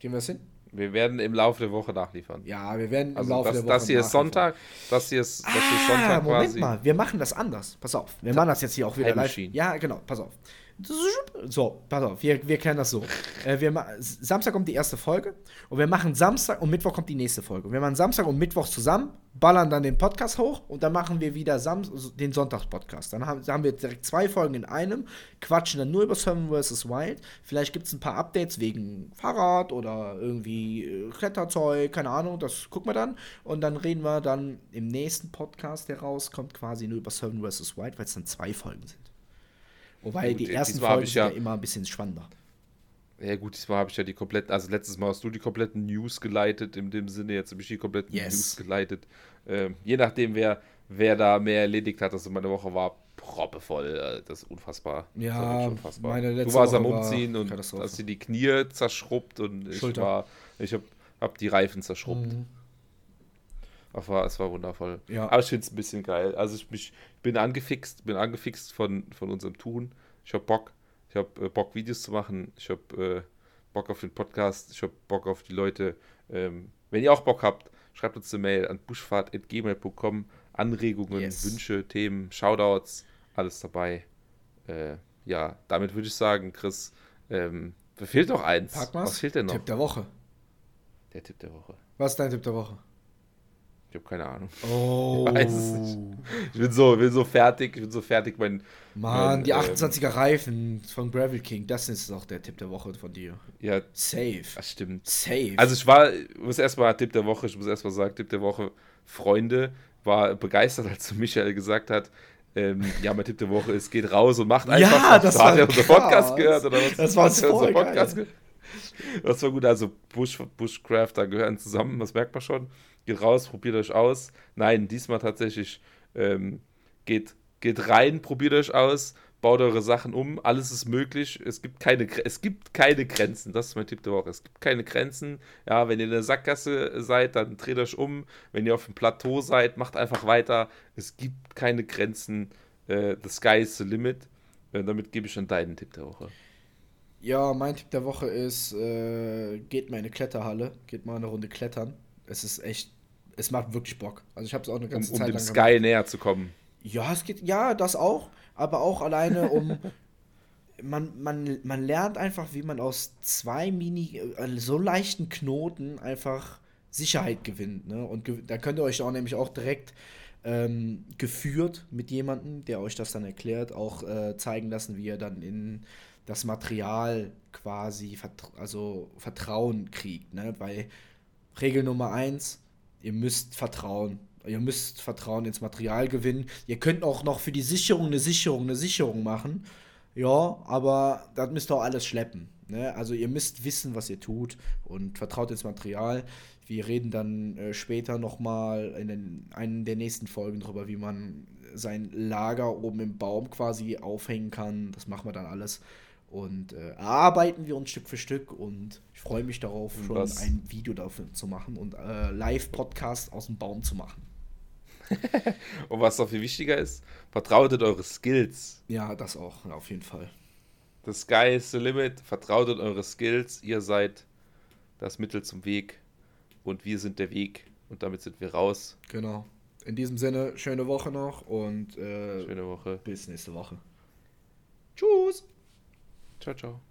Gehen wir das hin? Wir werden im Laufe der Woche nachliefern. Ja, wir werden im Also, Laufe das, der Woche das hier ist nachliefern. Sonntag. Das hier ist, das hier ist Ah, Sonntag Moment quasi. mal, wir machen das anders. Pass auf, wir machen das jetzt hier auch wieder live. Ja, genau, pass auf. So, pass auf, wir, wir klären das so. Äh, wir Samstag kommt die erste Folge und wir machen Samstag und Mittwoch kommt die nächste Folge. Wir machen Samstag und Mittwoch zusammen, ballern dann den Podcast hoch und dann machen wir wieder Sam den Sonntagspodcast. Dann haben, haben wir direkt zwei Folgen in einem, quatschen dann nur über Seven vs. Wild. Vielleicht gibt es ein paar Updates wegen Fahrrad oder irgendwie äh, Kletterzeug, keine Ahnung, das gucken wir dann. Und dann reden wir dann im nächsten Podcast, der rauskommt, quasi nur über Seven vs. Wild, weil es dann zwei Folgen sind. Wobei Gut, die ersten diesmal hab Folgen ich sind ja ja- immer ein bisschen spannender. Ja gut, diesmal habe ich ja die kompletten, also letztes Mal hast du die kompletten News geleitet, in dem Sinne, jetzt habe ich die kompletten Yes. News geleitet. Ähm, je nachdem, wer, wer da mehr erledigt hat, also meine Woche war proppevoll, äh, das ist unfassbar. Ja, war wirklich unfassbar. meine letzte du warst am Woche war Umziehen und Katastrophe. hast dir die Knie zerschrubbt und ich Schulter. war, ich habe hab die Reifen zerschrubbt. Mhm. Das war, es war wundervoll. Ja. Aber ich finde es ein bisschen geil. Also ich mich, bin angefixt, bin angefixt von, von unserem Tun. Ich habe Bock. Ich habe äh, Bock, Videos zu machen. Ich habe äh, Bock auf den Podcast. Ich habe Bock auf die Leute. Ähm, wenn ihr auch Bock habt, schreibt uns eine Mail an buschfahrt.gmail.com. Anregungen, Yes. Wünsche, Themen, Shoutouts, alles dabei. Äh, ja, damit würde ich sagen, Chris, ähm, fehlt noch eins. Was fehlt denn noch? Tipp der Woche. Der Tipp der Woche. Was ist dein Tipp der Woche? Ich habe keine Ahnung. [LAUGHS] Oh. weiß es nicht. Ich bin so, bin so fertig, ich bin so fertig. Mein, Mann, Mein, die ähm, 28er Reifen von Gravel King, das ist auch der Tipp der Woche von dir. ja, Safe. das stimmt. Safe. Also ich war, ich muss erstmal Tipp der Woche, ich muss erstmal sagen, Tipp der Woche, Freunde, war begeistert, als [LAUGHS] Michael gesagt hat, ähm, ja, mein Tipp der Woche ist, geht raus und macht einfach. Ja, das Da hat war er unseren krass. Podcast gehört oder was? Das war Hat voll Podcast geil. gehört? Das war gut, also Bush, Bushcrafter gehören zusammen, das merkt man schon. Geht raus, probiert euch aus. Nein, diesmal tatsächlich ähm, geht, geht rein, probiert euch aus, baut eure Sachen um, alles ist möglich. Es gibt keine, es gibt keine Grenzen, das ist mein Tipp der Woche. Es gibt keine Grenzen. Ja, wenn ihr in der Sackgasse seid, dann dreht euch um. Wenn ihr auf dem Plateau seid, macht einfach weiter. Es gibt keine Grenzen. Äh, the sky is the limit. Äh, damit gebe ich schon deinen Tipp der Woche. ja, mein Tipp der Woche ist, äh, geht mal in eine Kletterhalle, geht mal eine Runde klettern. Es ist echt, es macht wirklich Bock. Also ich habe es auch eine Um, ganze um Zeit dem lang Sky näher zu kommen. Ja, es geht, ja, das auch, aber auch alleine um. [LAUGHS] Man, man, man lernt einfach, wie man aus zwei mini, äh, so leichten Knoten einfach Sicherheit gewinnt. Ne? Und ge da könnt ihr euch auch nämlich auch direkt ähm, geführt mit jemandem, der euch das dann erklärt, auch äh, zeigen lassen, wie ihr dann in das Material quasi vertra also Vertrauen kriegt. Ne? Weil Regel Nummer eins, ihr müsst vertrauen. Ihr müsst Vertrauen ins Material gewinnen. Ihr könnt auch noch für die Sicherung eine Sicherung, eine Sicherung machen. Ja, aber das müsst ihr auch alles schleppen. Ne? Also ihr müsst wissen, was ihr tut und vertraut ins Material. Wir reden dann äh, später nochmal in den, einen der nächsten Folgen darüber, wie man sein Lager oben im Baum quasi aufhängen kann. Das machen wir dann alles. Und äh, erarbeiten wir uns Stück für Stück und ich freue mich darauf, schon was? ein Video dafür zu machen und äh, Live-Podcast aus dem Baum zu machen. [LAUGHS] und was noch viel wichtiger ist, vertraut in eure Skills. Ja, das auch, auf jeden Fall. The sky is the limit. Vertraut in eure Skills. Ihr seid das Mittel zum Weg und wir sind der Weg und damit sind wir raus. Genau. In diesem Sinne, schöne Woche noch und äh, schöne Woche. Bis nächste Woche. Tschüss. Ciao, ciao.